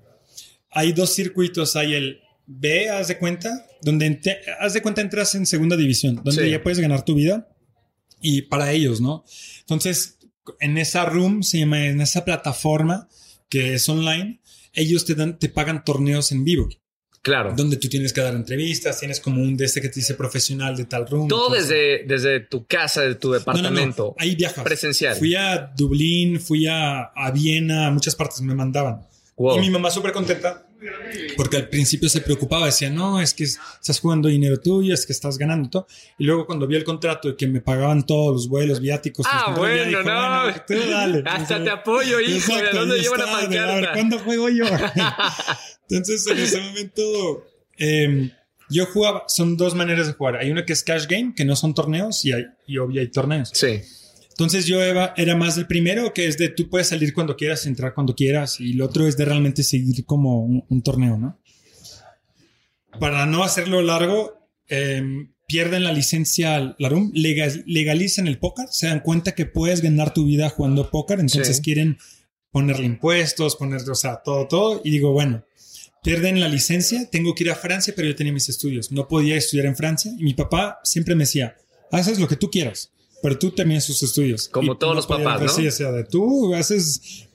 Hay dos circuitos, hay el B, haz de cuenta, donde haz de cuenta entras en segunda división, donde Sí. ya puedes ganar tu vida y para ellos, ¿no? Entonces, en esa room, se llama, en esa plataforma que es online, ellos te dan, te pagan torneos en vivo, Claro. donde tú tienes que dar entrevistas, tienes como un de este que te dice profesional de tal room. Todo desde, desde tu casa, de tu no, no, no. departamento. Ahí viajas. Presencial. Fui a Dublín, fui a, a Viena, a muchas partes me mandaban. Wow. Y mi mamá súper contenta porque al principio se preocupaba, decía, no, es que estás jugando dinero tuyo, es que estás ganando todo. Y luego cuando vio el contrato de que me pagaban todos los vuelos, viáticos, Ah, ya bueno, dijo, no. bueno, tú dale. Hasta te apoyo, hijo. ¿De dónde ahí lleva la de, A ver, pancarta? ¿cuándo juego yo? Entonces, en ese momento, eh, yo jugaba, son dos maneras de jugar. Hay una que es cash game, que no son torneos, y, hay, y obvio hay torneos. Sí. Entonces yo era, era más del primero, que es de tú puedes salir cuando quieras, entrar cuando quieras, y el otro es de realmente seguir como un, un torneo, ¿no? Para no hacerlo largo, eh, pierden la licencia la RUM, legal- legalizan el póker, se dan cuenta que puedes ganar tu vida jugando póker, entonces Sí. quieren ponerle impuestos, ponerle, o sea, todo, todo, y digo, bueno, pierden la licencia, tengo que ir a Francia, pero yo tenía mis estudios, no podía estudiar en Francia, y mi papá siempre me decía, haces lo que tú quieras, pero tú terminas sus estudios. Como todos los papás, ¿no? Sí, o sea, de tú haces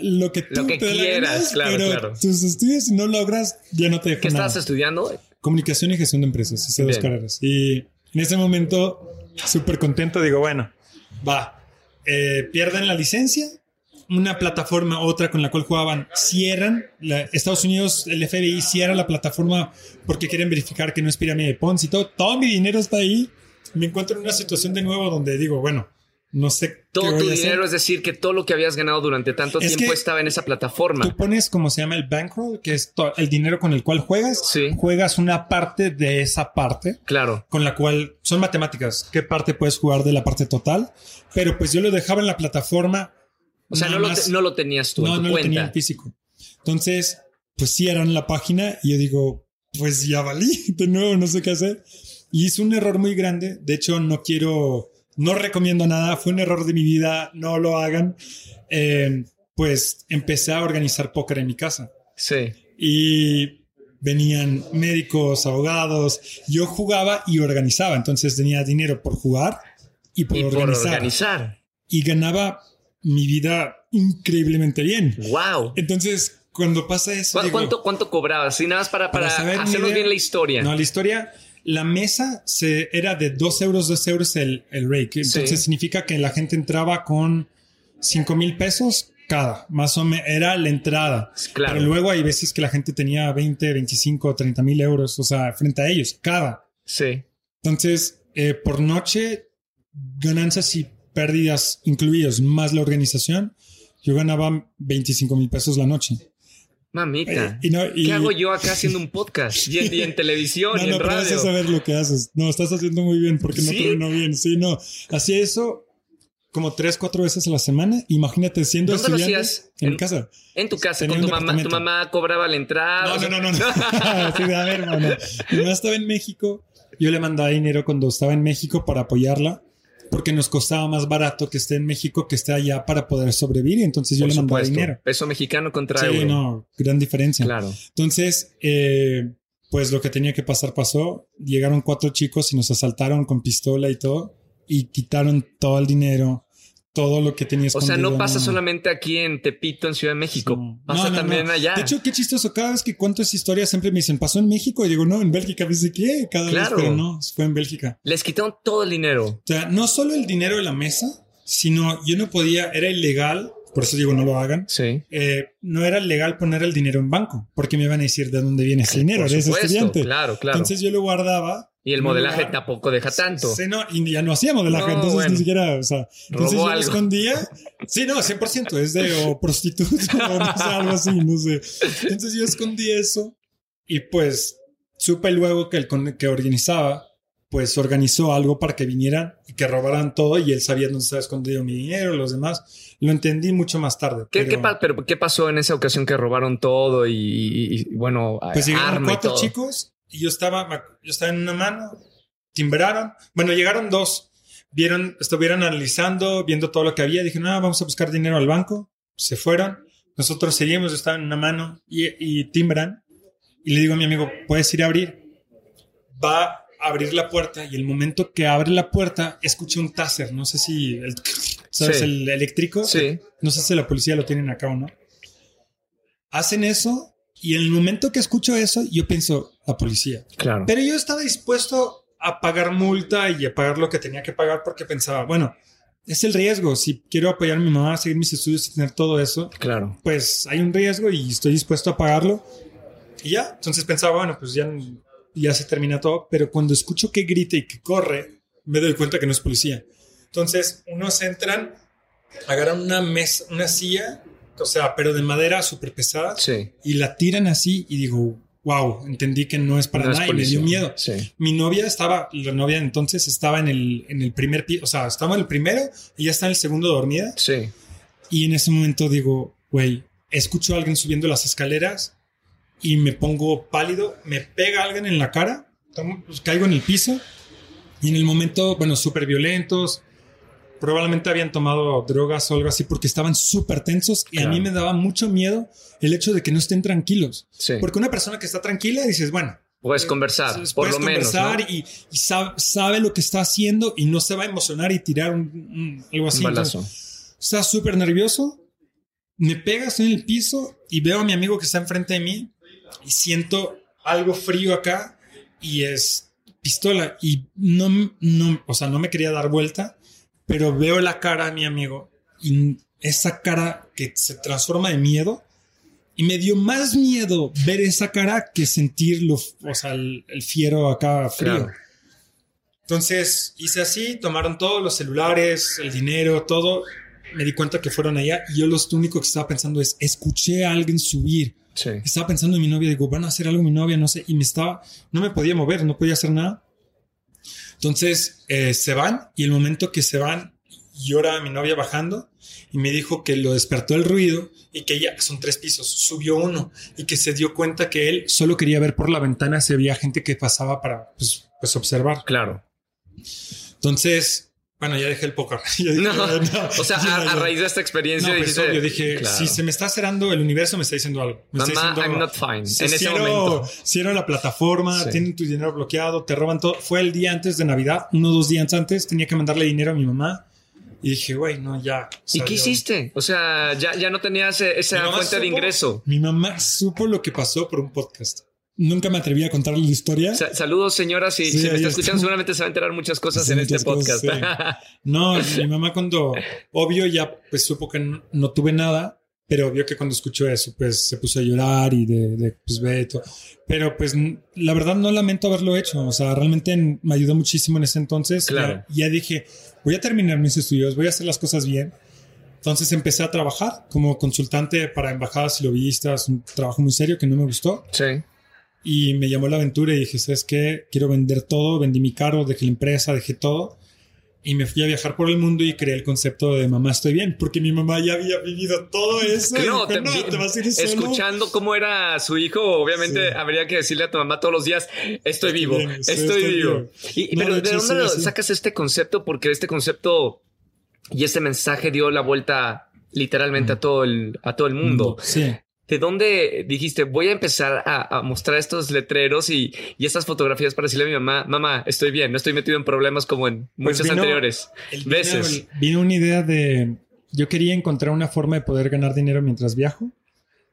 lo que tú Lo que te quieras, gana, claro, pero claro. tus estudios si no logras ya no te dejo ¿Qué nada. estás estudiando? Comunicación y gestión de empresas, dos carreras. Y en ese momento, súper contento, digo, bueno, va, eh, pierden la licencia, una plataforma, otra con la cual jugaban, cierran, la- Estados Unidos, el FBI cierra la plataforma porque quieren verificar que no es pirámide de Ponzi y todo, todo mi dinero está ahí, me encuentro en una situación de nuevo donde digo, bueno, no sé qué Todo tu dinero, es decir, que todo lo que habías ganado durante tanto Es tiempo estaba en esa plataforma. Tú pones como se llama el bankroll, que es el dinero con el cual juegas. Sí. Juegas una parte de esa parte Claro. con la cual son matemáticas. ¿Qué parte puedes jugar de la parte total? Pero pues yo lo dejaba en la plataforma. O sea, no lo, más- te- no lo tenías tú no, en tu no lo tenía en físico. Entonces, pues cierran la página y yo digo, pues ya valí. De nuevo, no sé qué hacer. Y hice un error muy grande. De hecho, no quiero, no recomiendo nada. Fue un error de mi vida. No lo hagan. Eh, pues empecé a organizar póker en mi casa Sí. y venían médicos, abogados. Yo jugaba y organizaba, entonces tenía dinero por jugar y por Y por organizar. organizar. Y ganaba mi vida increíblemente bien. Wow. Entonces, cuando pasa eso. ¿Cuánto, ¿Cuánto cobrabas? Y nada más para, para, hacernos bien la historia. No, la historia. La mesa se, era de 2 euros, 2 euros el, el rake. Entonces significa que la gente entraba con 5 mil pesos cada, más o menos, era la entrada. Claro. Pero luego hay veces que la gente tenía 20, 25, 30 mil euros, o sea, frente a ellos, cada. Sí. Entonces, eh, por noche, ganancias y pérdidas incluidos, más la organización, yo ganaba 25 mil pesos la noche. Mamita. Eh, ¿Qué hago yo acá haciendo un podcast? Y en, televisión, y en no, radio. No, saber lo que haces. No, estás haciendo muy bien porque no ¿Sí? no bien. Sí, no. Hacía eso como tres, cuatro veces a la semana. Imagínate siendo ¿Dónde estudiante lo hacías? en, mi casa. En tu casa, con tu mamá. Tu mamá cobraba la entrada. No, no, no, no. sí, a ver, hermano. Mi mamá estaba en México. Yo le mandaba dinero cuando estaba en México para apoyarla porque nos costaba más barato que esté en México que esté allá para poder sobrevivir. Entonces yo le mandaba dinero. Peso mexicano contra sí, euro. No, gran diferencia. Claro. Entonces, eh, pues lo que tenía que pasar pasó. Llegaron cuatro chicos y nos asaltaron con pistola y todo y quitaron todo el dinero todo lo que tenías. O sea, no pasa solamente aquí en Tepito, en Ciudad de México. Pasa también allá. De hecho, qué chistoso. Cada vez que cuento esa historia siempre me dicen, pasó en México. Y digo, no, en Bélgica. Me dice, ¿qué? Cada vez, pero no, fue en Bélgica. Les quitaron todo el dinero. O sea, no solo el dinero de la mesa, sino yo no podía, era ilegal. Por eso digo, no lo hagan. Sí. Eh, no era legal poner el dinero en banco, porque me iban a decir de dónde viene ese dinero. Eres estudiante. Claro, claro. Entonces yo lo guardaba y el modelaje tampoco deja tanto. Sí, no, y ya no hacía modelaje, entonces ni siquiera, o sea, entonces yo lo escondía. Sí, no, 100%, es de o prostituta o no sé, algo así, no sé. Entonces yo escondí eso y pues supe luego que el que organizaba, pues organizó algo para que vinieran y que robaran todo y él sabía dónde estaba escondido mi dinero, los demás. Lo entendí mucho más tarde. ¿Qué, pero... ¿qué, pasó en esa ocasión que robaron todo y, bueno, pues llegaron cuatro chicos y yo estaba, yo estaba en una mano, timbraron, bueno, llegaron dos, vieron, estuvieron analizando, viendo todo lo que había, dije, no, vamos a buscar dinero al banco, se fueron, nosotros seguimos, yo estaba en una mano y, y timbran, y le digo a mi amigo, ¿puedes ir a abrir? Va a abrir la puerta y el momento que abre la puerta, escuché un taser, no sé si, el, ¿sabes? El eléctrico. Sí. No sé si la policía lo tienen acá o no. Hacen eso y en el momento que escucho eso, yo pienso, la policía. Claro. Pero yo estaba dispuesto a pagar multa y a pagar lo que tenía que pagar porque pensaba, bueno, es el riesgo. Si quiero apoyar a mi mamá, seguir mis estudios y tener todo eso, claro. pues hay un riesgo y estoy dispuesto a pagarlo. Y ya, entonces pensaba, bueno, pues ya, ya se termina todo. Pero cuando escucho que grita y que corre, me doy cuenta que no es policía. Entonces, unos entran, agarran una mesa, una silla o sea, pero de madera súper pesada. Sí. Y la tiran así y digo, wow, entendí que no es para nada y me dio miedo. Sí. Mi novia estaba, la novia entonces estaba en el, en el primer piso, o sea, estaba en el primero y ya está en el segundo dormida. Sí. Y en ese momento digo, güey, escucho a alguien subiendo las escaleras y me pongo pálido, me pega alguien en la cara, pues, caigo en el piso y en el momento, bueno, súper violentos, probablemente habían tomado drogas o algo así porque estaban súper tensos y a mí me daba mucho miedo el hecho de que no estén tranquilos. Porque una persona que está tranquila dices, bueno. Puedes eh, conversar, por lo conversar y, sabe, lo que está haciendo y no se va a emocionar y tirar un, algo así. está súper nervioso, me pegas en el piso y veo a mi amigo que está enfrente de mí y siento algo frío acá y es pistola y no, no, o sea, no me quería dar vuelta pero veo la cara de mi amigo y esa cara que se transforma de miedo y me dio más miedo ver esa cara que sentirlo, o sea, el, fiero acá frío. Entonces hice así, tomaron todos los celulares, el dinero, todo. Me di cuenta que fueron allá y yo lo único que estaba pensando es, escuché a alguien subir. Estaba pensando en mi novia, digo, van a hacer algo mi novia, no sé, y me estaba, no me podía mover, no podía hacer nada. Entonces eh, se van y el momento que se van, llora mi novia bajando y me dijo que lo despertó el ruido y que ella, son tres pisos, subió uno y que se dio cuenta que él solo quería ver por la ventana si había gente que pasaba para pues, pues observar. Claro. Entonces, bueno, ya dejé el póker. no, o sea, a, raíz de esta experiencia no, pues, yo dije, si se me está cerrando el universo, me está diciendo algo. Me Mamá, está diciendo, I'm not fine. en ese momento. Cierro la plataforma, tienen tu dinero bloqueado, te roban todo. Fue el día antes de Navidad, uno o dos días antes, tenía que mandarle dinero a mi mamá. Y dije, güey, no, ya. ¿Y qué hiciste? O sea, ya, ya no tenías esa fuente de ingreso. Mi mamá supo lo que pasó por un podcast. Nunca me atreví a contarle la historia. saludos, señora. Si, me está escuchando, seguramente se va a enterar muchas cosas en este podcast. no, mi mamá cuando, obvio, ya pues supo que no, tuve nada, pero vio que cuando escuchó eso, pues se puso a llorar y de, de pues ve todo. Pero pues la verdad no lamento haberlo hecho. O sea, realmente me ayudó muchísimo en ese entonces. Claro. Ya, ya dije, voy a terminar mis estudios, voy a hacer las cosas bien. Entonces empecé a trabajar como consultante para embajadas y lobbyistas, un trabajo muy serio que no me gustó. Sí. Y me llamó la aventura y dije, ¿sabes qué? Quiero vender todo, vendí mi carro, dejé la empresa, dejé todo. Y me fui a viajar por el mundo y creé el concepto de mamá estoy bien, porque mi mamá ya había vivido todo eso. No, te, vas a ir solo. Escuchando cómo era su hijo, obviamente habría que decirle a tu mamá todos los días, estoy, vivo, estoy, vivo. Y, pero ¿de, dónde sacas este concepto? Porque este concepto y este mensaje dio la vuelta literalmente a todo el, a todo el mundo. Sí. ¿De dónde dijiste, voy a empezar a, mostrar estos letreros y, estas fotografías para decirle a mi mamá, mamá, estoy bien, no estoy metido en problemas como en pues muchas anteriores veces? Vino una idea de, yo quería encontrar una forma de poder ganar dinero mientras viajo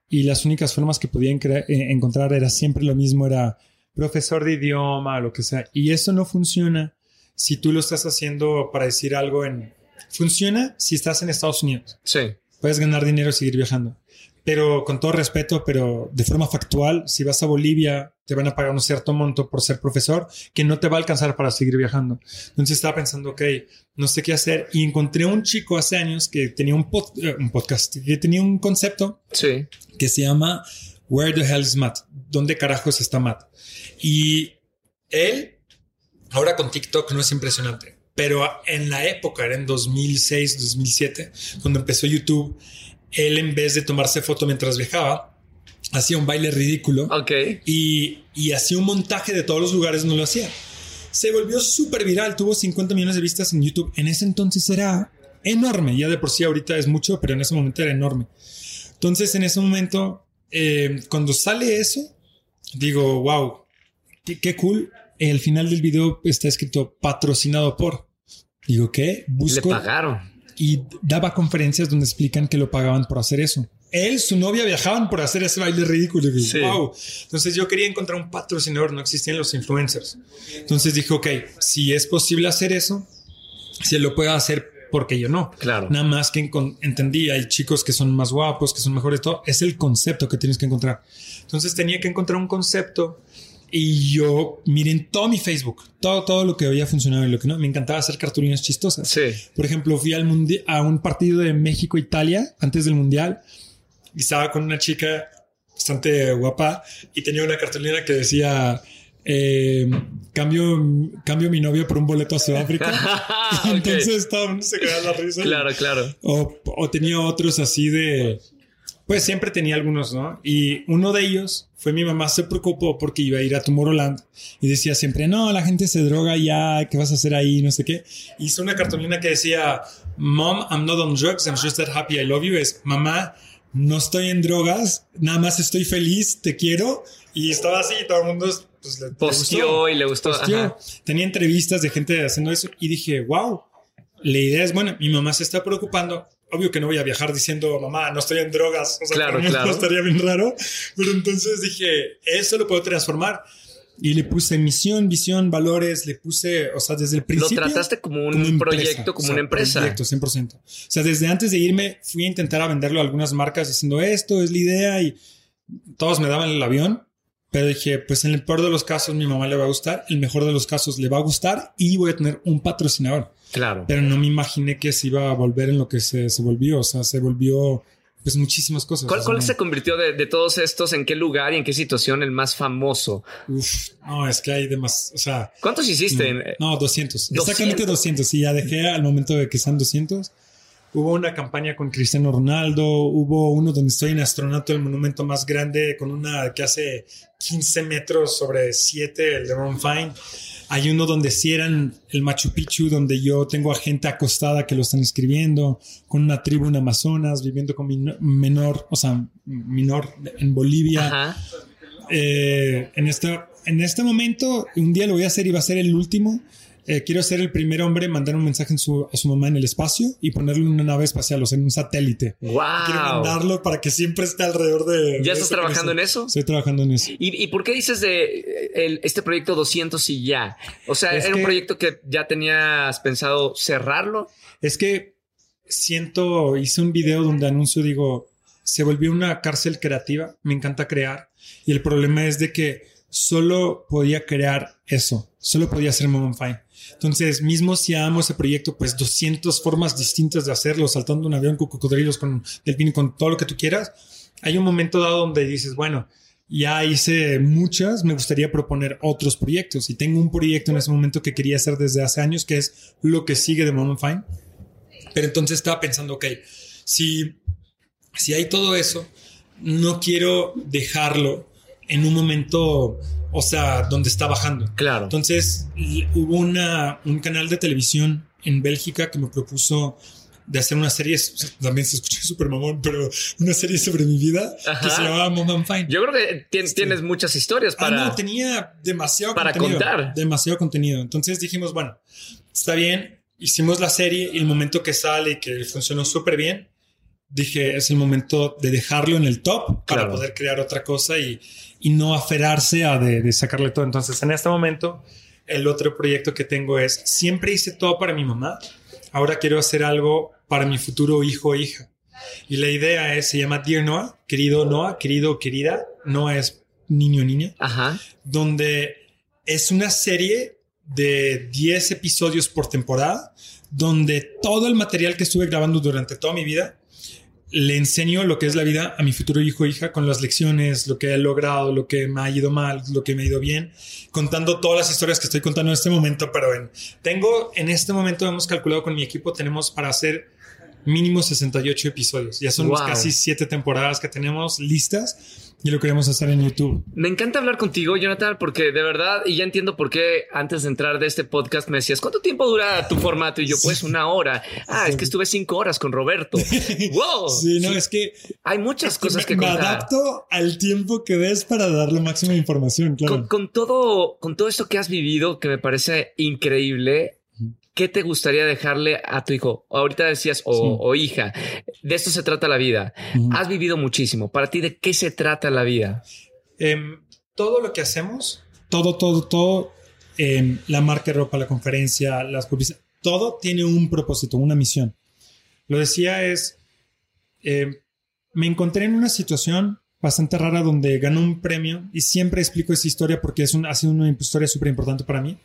y las únicas formas que podía eh, encontrar era siempre lo mismo, era profesor de idioma, lo que sea. Y eso no funciona si tú lo estás haciendo para decir algo en... Funciona si estás en Estados Unidos. Sí. Puedes ganar dinero y seguir viajando pero con todo respeto, pero de forma factual, si vas a Bolivia, te van a pagar un cierto monto por ser profesor que no te va a alcanzar para seguir viajando. Entonces estaba pensando, ok, no sé qué hacer. Y encontré un chico hace años que tenía un, eh, un podcast, que tenía un concepto sí. que se llama Where the hell is Matt? ¿Dónde carajos está Matt? Y él, ahora con TikTok no es impresionante, pero en la época, era en 2006, 2007, cuando empezó YouTube, él en vez de tomarse foto mientras viajaba, hacía un baile ridículo. Ok. Y, hacía un montaje de todos los lugares donde lo hacía. Se volvió súper viral, tuvo 50 millones de vistas en YouTube. En ese entonces era enorme, ya de por sí ahorita es mucho, pero en ese momento era enorme. Entonces en ese momento, eh, cuando sale eso, digo, wow, qué, cool. El final del video está escrito patrocinado por. Digo, ¿qué? Busco. Le pagaron y daba conferencias donde explican que lo pagaban por hacer eso. Él, su novia viajaban por hacer ese baile ridículo. Wow. Entonces yo quería encontrar un patrocinador, no existían los influencers. Entonces dije, ok, si es posible hacer eso, si lo puedo hacer, porque yo no. Claro. Nada más que entendí, hay chicos que son más guapos, que son mejores, todo. Es el concepto que tienes que encontrar. Entonces tenía que encontrar un concepto y yo, miren todo mi Facebook, todo, todo lo que había funcionado y lo que no. Me encantaba hacer cartulinas chistosas. Sí. Por ejemplo, fui al a un partido de México-Italia antes del Mundial y estaba con una chica bastante guapa y tenía una cartulina que decía eh, cambio, cambio mi novio por un boleto a Sudáfrica. Entonces todo se quedaba la risa. Claro, claro. O, o, tenía otros así de pues siempre tenía algunos, ¿no? Y uno de ellos fue mi mamá se preocupó porque iba a ir a Tomorrowland y decía siempre, no, la gente se droga ya, ¿qué vas a hacer ahí? No sé qué. Hizo una cartulina que decía, Mom, I'm not on drugs, I'm just that happy, I love you. Es, mamá, no estoy en drogas, nada más estoy feliz, te quiero. Y estaba así y todo el mundo pues, le, Posteó y le gustó. Tenía entrevistas de gente haciendo eso y dije, wow, la idea es buena. Mi mamá se está preocupando obvio que no voy a viajar diciendo, mamá, no estoy en drogas. O sea, claro, claro. estaría bien raro. Pero entonces dije, eso lo puedo transformar. Y le puse misión, visión, valores, le puse, o sea, desde el principio. Lo trataste como un proyecto, como una empresa. Proyecto, 100%. O sea, desde antes de irme, fui a intentar a venderlo a algunas marcas diciendo esto es la idea y todos me daban el avión. Pero dije, pues en el peor de los casos mi mamá le va a gustar, el mejor de los casos le va a gustar y voy a tener un patrocinador. Claro. Pero no me imaginé que se iba a volver en lo que se, se volvió. O sea, se volvió pues muchísimas cosas. ¿Cuál, cuál se convirtió de, de, todos estos? ¿En qué lugar y en qué situación el más famoso? Uf, no, es que hay demás. O sea, ¿cuántos hiciste? No, 200. Exactamente 200. Y ya dejé al momento de que sean 200. Hubo una campaña con Cristiano Ronaldo, hubo uno donde estoy en astronauta, el monumento más grande, con una que hace 15 metros sobre 7, el de Ron Fine. Hay uno donde cierran el Machu Picchu, donde yo tengo a gente acostada que lo están escribiendo, con una tribu en Amazonas, viviendo con mi menor, o sea, menor en Bolivia. Eh, en, este, en este momento, un día lo voy a hacer y va a ser el último eh, quiero ser el primer hombre en mandar un mensaje a su mamá en el espacio y ponerle una nave espacial, o sea, en un satélite. Wow. Quiero mandarlo para que siempre esté alrededor de. ¿Ya estás trabajando en eso? Estoy trabajando en eso. ¿Y, por qué dices de este proyecto 200 y ya? O sea, ¿era un proyecto que ya tenías pensado cerrarlo? Es que siento, hice un video donde anuncio, digo, se volvió una cárcel creativa, me encanta crear y el problema es de que solo podía crear eso, solo podía hacer Moment Fine. Entonces, mismo si amo ese proyecto, pues 200 formas distintas de hacerlo, saltando un avión con cocodrilos, con delfín, con todo lo que tú quieras. Hay un momento dado donde dices, bueno, ya hice muchas, me gustaría proponer otros proyectos y tengo un proyecto en ese momento que quería hacer desde hace años, que es lo que sigue de Moment Fine. Pero entonces estaba pensando, ok, si, si hay todo eso, no quiero dejarlo en un momento, o sea, donde está bajando. Claro. Entonces hubo una, un canal de televisión en Bélgica que me propuso de hacer una serie, también se escucha súper mamón, pero una serie sobre mi vida que se llamaba Mom Fine. Yo creo que tienes, tienes muchas historias para. Ah, no, tenía demasiado para contar. Demasiado contenido. Entonces dijimos, bueno, está bien, hicimos la serie y el momento que sale y que funcionó súper bien, dije, es el momento de dejarlo en el top para poder crear otra cosa y, y no aferrarse a de, sacarle todo. Entonces, en este momento, el otro proyecto que tengo es, siempre hice todo para mi mamá, ahora quiero hacer algo para mi futuro hijo o hija. Y la idea es, se llama Dear Noah, querido Noah, querido querida, Noah es niño niña, Ajá. donde es una serie de 10 episodios por temporada, donde todo el material que estuve grabando durante toda mi vida le enseño lo que es la vida a mi futuro hijo o hija con las lecciones, lo que he logrado, lo que me ha ido mal, lo que me ha ido bien, contando todas las historias que estoy contando en este momento, pero en, tengo, en este momento hemos calculado con mi equipo, tenemos para hacer mínimo 68 episodios. Ya son casi siete temporadas que tenemos listas y lo queremos hacer en YouTube. Me encanta hablar contigo, Jonathan, porque de verdad, y ya entiendo por qué antes de entrar de este podcast me decías, ¿cuánto tiempo dura tu formato? Y yo, pues una hora. Ah, es que estuve cinco horas con Roberto. ¡Wow! Sí, no, es que... Hay muchas cosas que contar. Me adapto al tiempo que ves para dar la máxima información, claro. con, todo, con todo esto que has vivido, que me parece increíble, ¿qué te gustaría dejarle a tu hijo? Ahorita decías, o, hija, de esto se trata la vida. Has vivido muchísimo. Para ti, ¿de qué se trata la vida? Em, todo lo que hacemos, todo, todo, todo, em, la marca de ropa, la conferencia, las publicidades, todo tiene un propósito, una misión. Lo decía es, em, me encontré en una situación bastante rara donde ganó un premio y siempre explico esa historia porque es ha sido una historia súper importante para mí.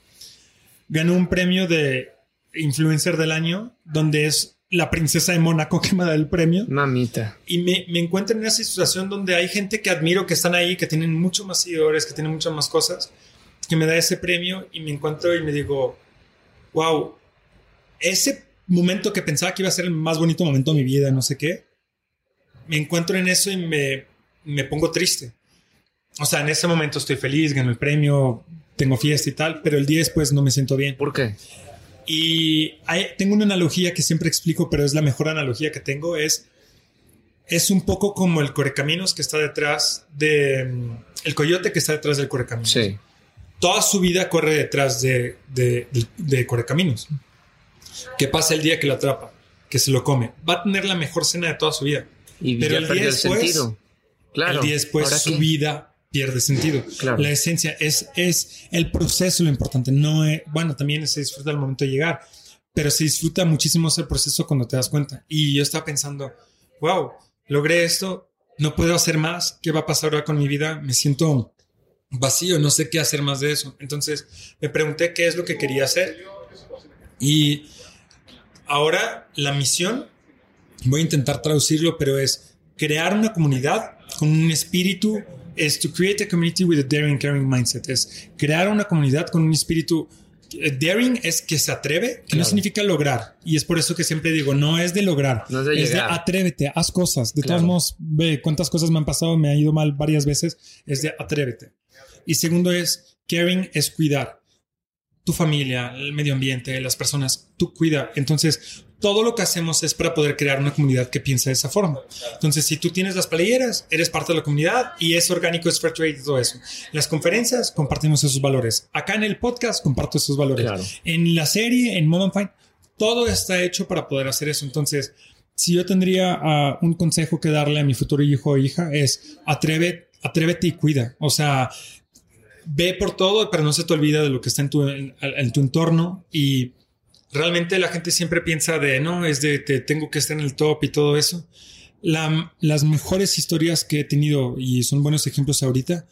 Ganó un premio de influencer del año, donde es la princesa de Mónaco que me da el premio. Mamita. Y me, me, encuentro en esa situación donde hay gente que admiro, que están ahí, que tienen mucho más seguidores, que tienen muchas más cosas, que me da ese premio y me encuentro y me digo, wow, ese momento que pensaba que iba a ser el más bonito momento de mi vida, no sé qué, me encuentro en eso y me, me pongo triste. O sea, en ese momento estoy feliz, gano el premio, tengo fiesta y tal, pero el día después no me siento bien. ¿Por qué? Y tengo una analogía que siempre explico, pero es la mejor analogía que tengo, es, es un poco como el correcaminos que está detrás de... Mm, el coyote que está detrás del correcaminos. Sí. Toda su vida corre detrás de, de, de, correcaminos. ¿Qué pasa el día que lo atrapa? Que se lo come. Va a tener la mejor cena de toda su vida. Y pero el día después, Claro. El día después su vida pierde sentido. La esencia es, es el proceso lo importante. No es, bueno, también se disfruta el momento de llegar, pero se disfruta muchísimo ese proceso cuando te das cuenta. Y yo estaba pensando, wow, logré esto, no puedo hacer más. ¿Qué va a pasar ahora con mi vida? Me siento vacío, no sé qué hacer más de eso. Entonces me pregunté qué es lo que quería hacer. Y ahora la misión, voy a intentar traducirlo, pero es crear una comunidad con un espíritu es to create a community with a daring, caring mindset. Es crear una comunidad con un espíritu. Eh, daring es que se atreve, que no significa lograr. Y es por eso que siempre digo, no es de lograr. No es de, es de atrévete, haz cosas. De todos modos, ve cuántas cosas me han pasado, me ha ido mal varias veces. Es de atrévete. Y segundo es, caring es cuidar tu familia, el medio ambiente, las personas, tú cuida. Entonces, todo lo que hacemos es para poder crear una comunidad que piensa de esa forma. Entonces, si tú tienes las playeras, eres parte de la comunidad y es orgánico, es fair trade todo eso. Las conferencias, compartimos esos valores. Acá en el podcast, comparto esos valores. En la serie, en Modern Fight, todo está hecho para poder hacer eso. Entonces, si yo tendría uh, un consejo que darle a mi futuro hijo o hija es atrévete, atrévete y cuida. O sea, ve por todo, pero no se te olvida de lo que está en tu, en, en tu entorno y realmente la gente siempre piensa de, no, es de, te tengo que estar en el top y todo eso. La, las mejores historias que he tenido, y son buenos ejemplos ahorita,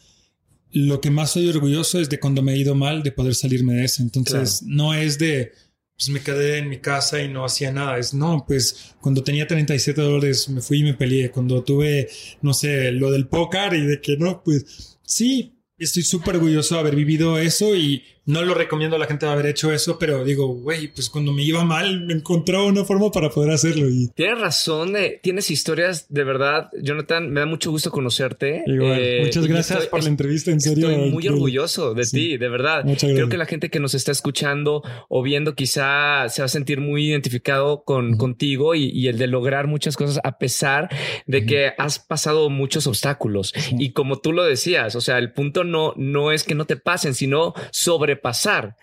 lo que más soy orgulloso es de cuando me he ido mal, de poder salirme de eso. Entonces, no es de, pues me quedé en mi casa y no hacía nada. Es, no, pues cuando tenía 37 dólares me fui y me peleé. Cuando tuve, no sé, lo del póker y de que no, pues sí, estoy súper orgulloso de haber vivido eso y no lo recomiendo a la gente de haber hecho eso, pero digo, güey, pues cuando me iba mal, me encontraba una forma para poder hacerlo. Y... Tienes razón, eh, tienes historias de verdad. Jonathan, me da mucho gusto conocerte. Eh, muchas gracias por la entrevista, en serio. Estoy muy orgulloso de ti, de verdad. Creo que la gente que nos está escuchando o viendo quizá se va a sentir muy identificado con, contigo y, el de lograr muchas cosas a pesar de que has pasado muchos obstáculos. Y como tú lo decías, o sea, el punto no, no es que no te pasen, sino sobre pasar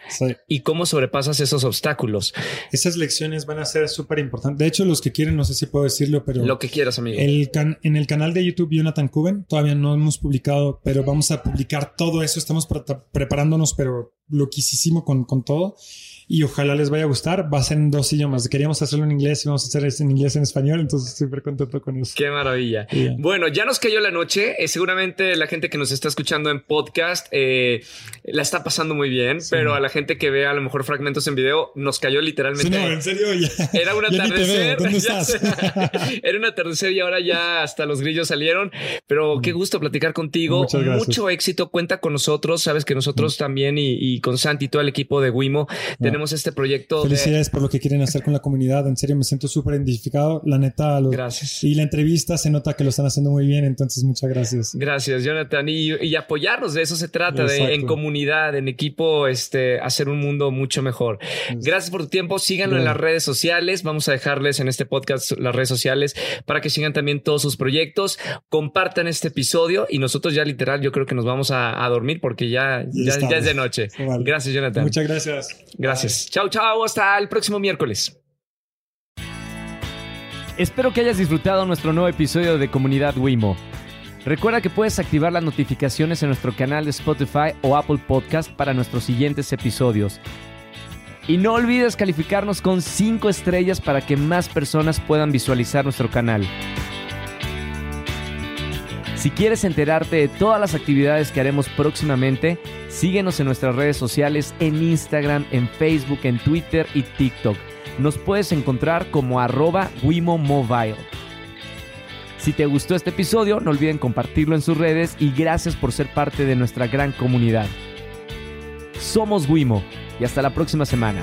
y cómo sobrepasas esos obstáculos. Esas lecciones van a ser súper importantes. De hecho, los que quieren, no sé si puedo decirlo, pero... Lo que quieras, amigo. El en el canal de YouTube Jonathan Cuben, todavía no hemos publicado, pero vamos a publicar todo eso. Estamos preparándonos, pero loquísimo con, con todo y ojalá les vaya a gustar. Va a ser en dos idiomas. Queríamos hacerlo en inglés y vamos a hacer en inglés en español, entonces estoy súper contento con eso. Qué maravilla. Bueno, ya nos cayó la noche. Eh, seguramente la gente que nos está escuchando en podcast eh, la está pasando muy bien, pero a la gente que ve a lo mejor fragmentos en video nos cayó literalmente. no, en serio, ya. Era un atardecer. Era un atardecer y ahora ya hasta los grillos salieron. Pero qué gusto platicar contigo. Mucho éxito. Cuenta con nosotros. Sabes que nosotros también y, con Santi y todo el equipo de Wimo tenemos este proyecto. Felicidades por lo que quieren hacer con la comunidad. En serio, me siento súper identificado. La neta, gracias. Y la entrevista se nota que lo están haciendo muy bien. Entonces, muchas gracias. Gracias, Jonathan. Y, apoyarnos, de eso se trata, de, en comunidad, en equipo, este, hacer un mundo mucho mejor. Gracias por tu tiempo. Síganlo en las redes sociales. Vamos a dejarles en este podcast las redes sociales para que sigan también todos sus proyectos. Compartan este episodio y nosotros ya literal, yo creo que nos vamos a, dormir porque ya, ya, ya, es de noche. Gracias, Jonathan. Muchas gracias. Gracias. Chao, chao. Hasta el próximo miércoles. Espero que hayas disfrutado nuestro nuevo episodio de Comunidad Wimo. Recuerda que puedes activar las notificaciones en nuestro canal de Spotify o Apple Podcast para nuestros siguientes episodios. Y no olvides calificarnos con 5 estrellas para que más personas puedan visualizar nuestro canal. Si quieres enterarte de todas las actividades que haremos próximamente, síguenos en nuestras redes sociales en Instagram, en Facebook, en Twitter y TikTok. Nos puedes encontrar como arroba Wimo Mobile. Si te gustó este episodio, no olviden compartirlo en sus redes y gracias por ser parte de nuestra gran comunidad. Somos Wimo y hasta la próxima semana.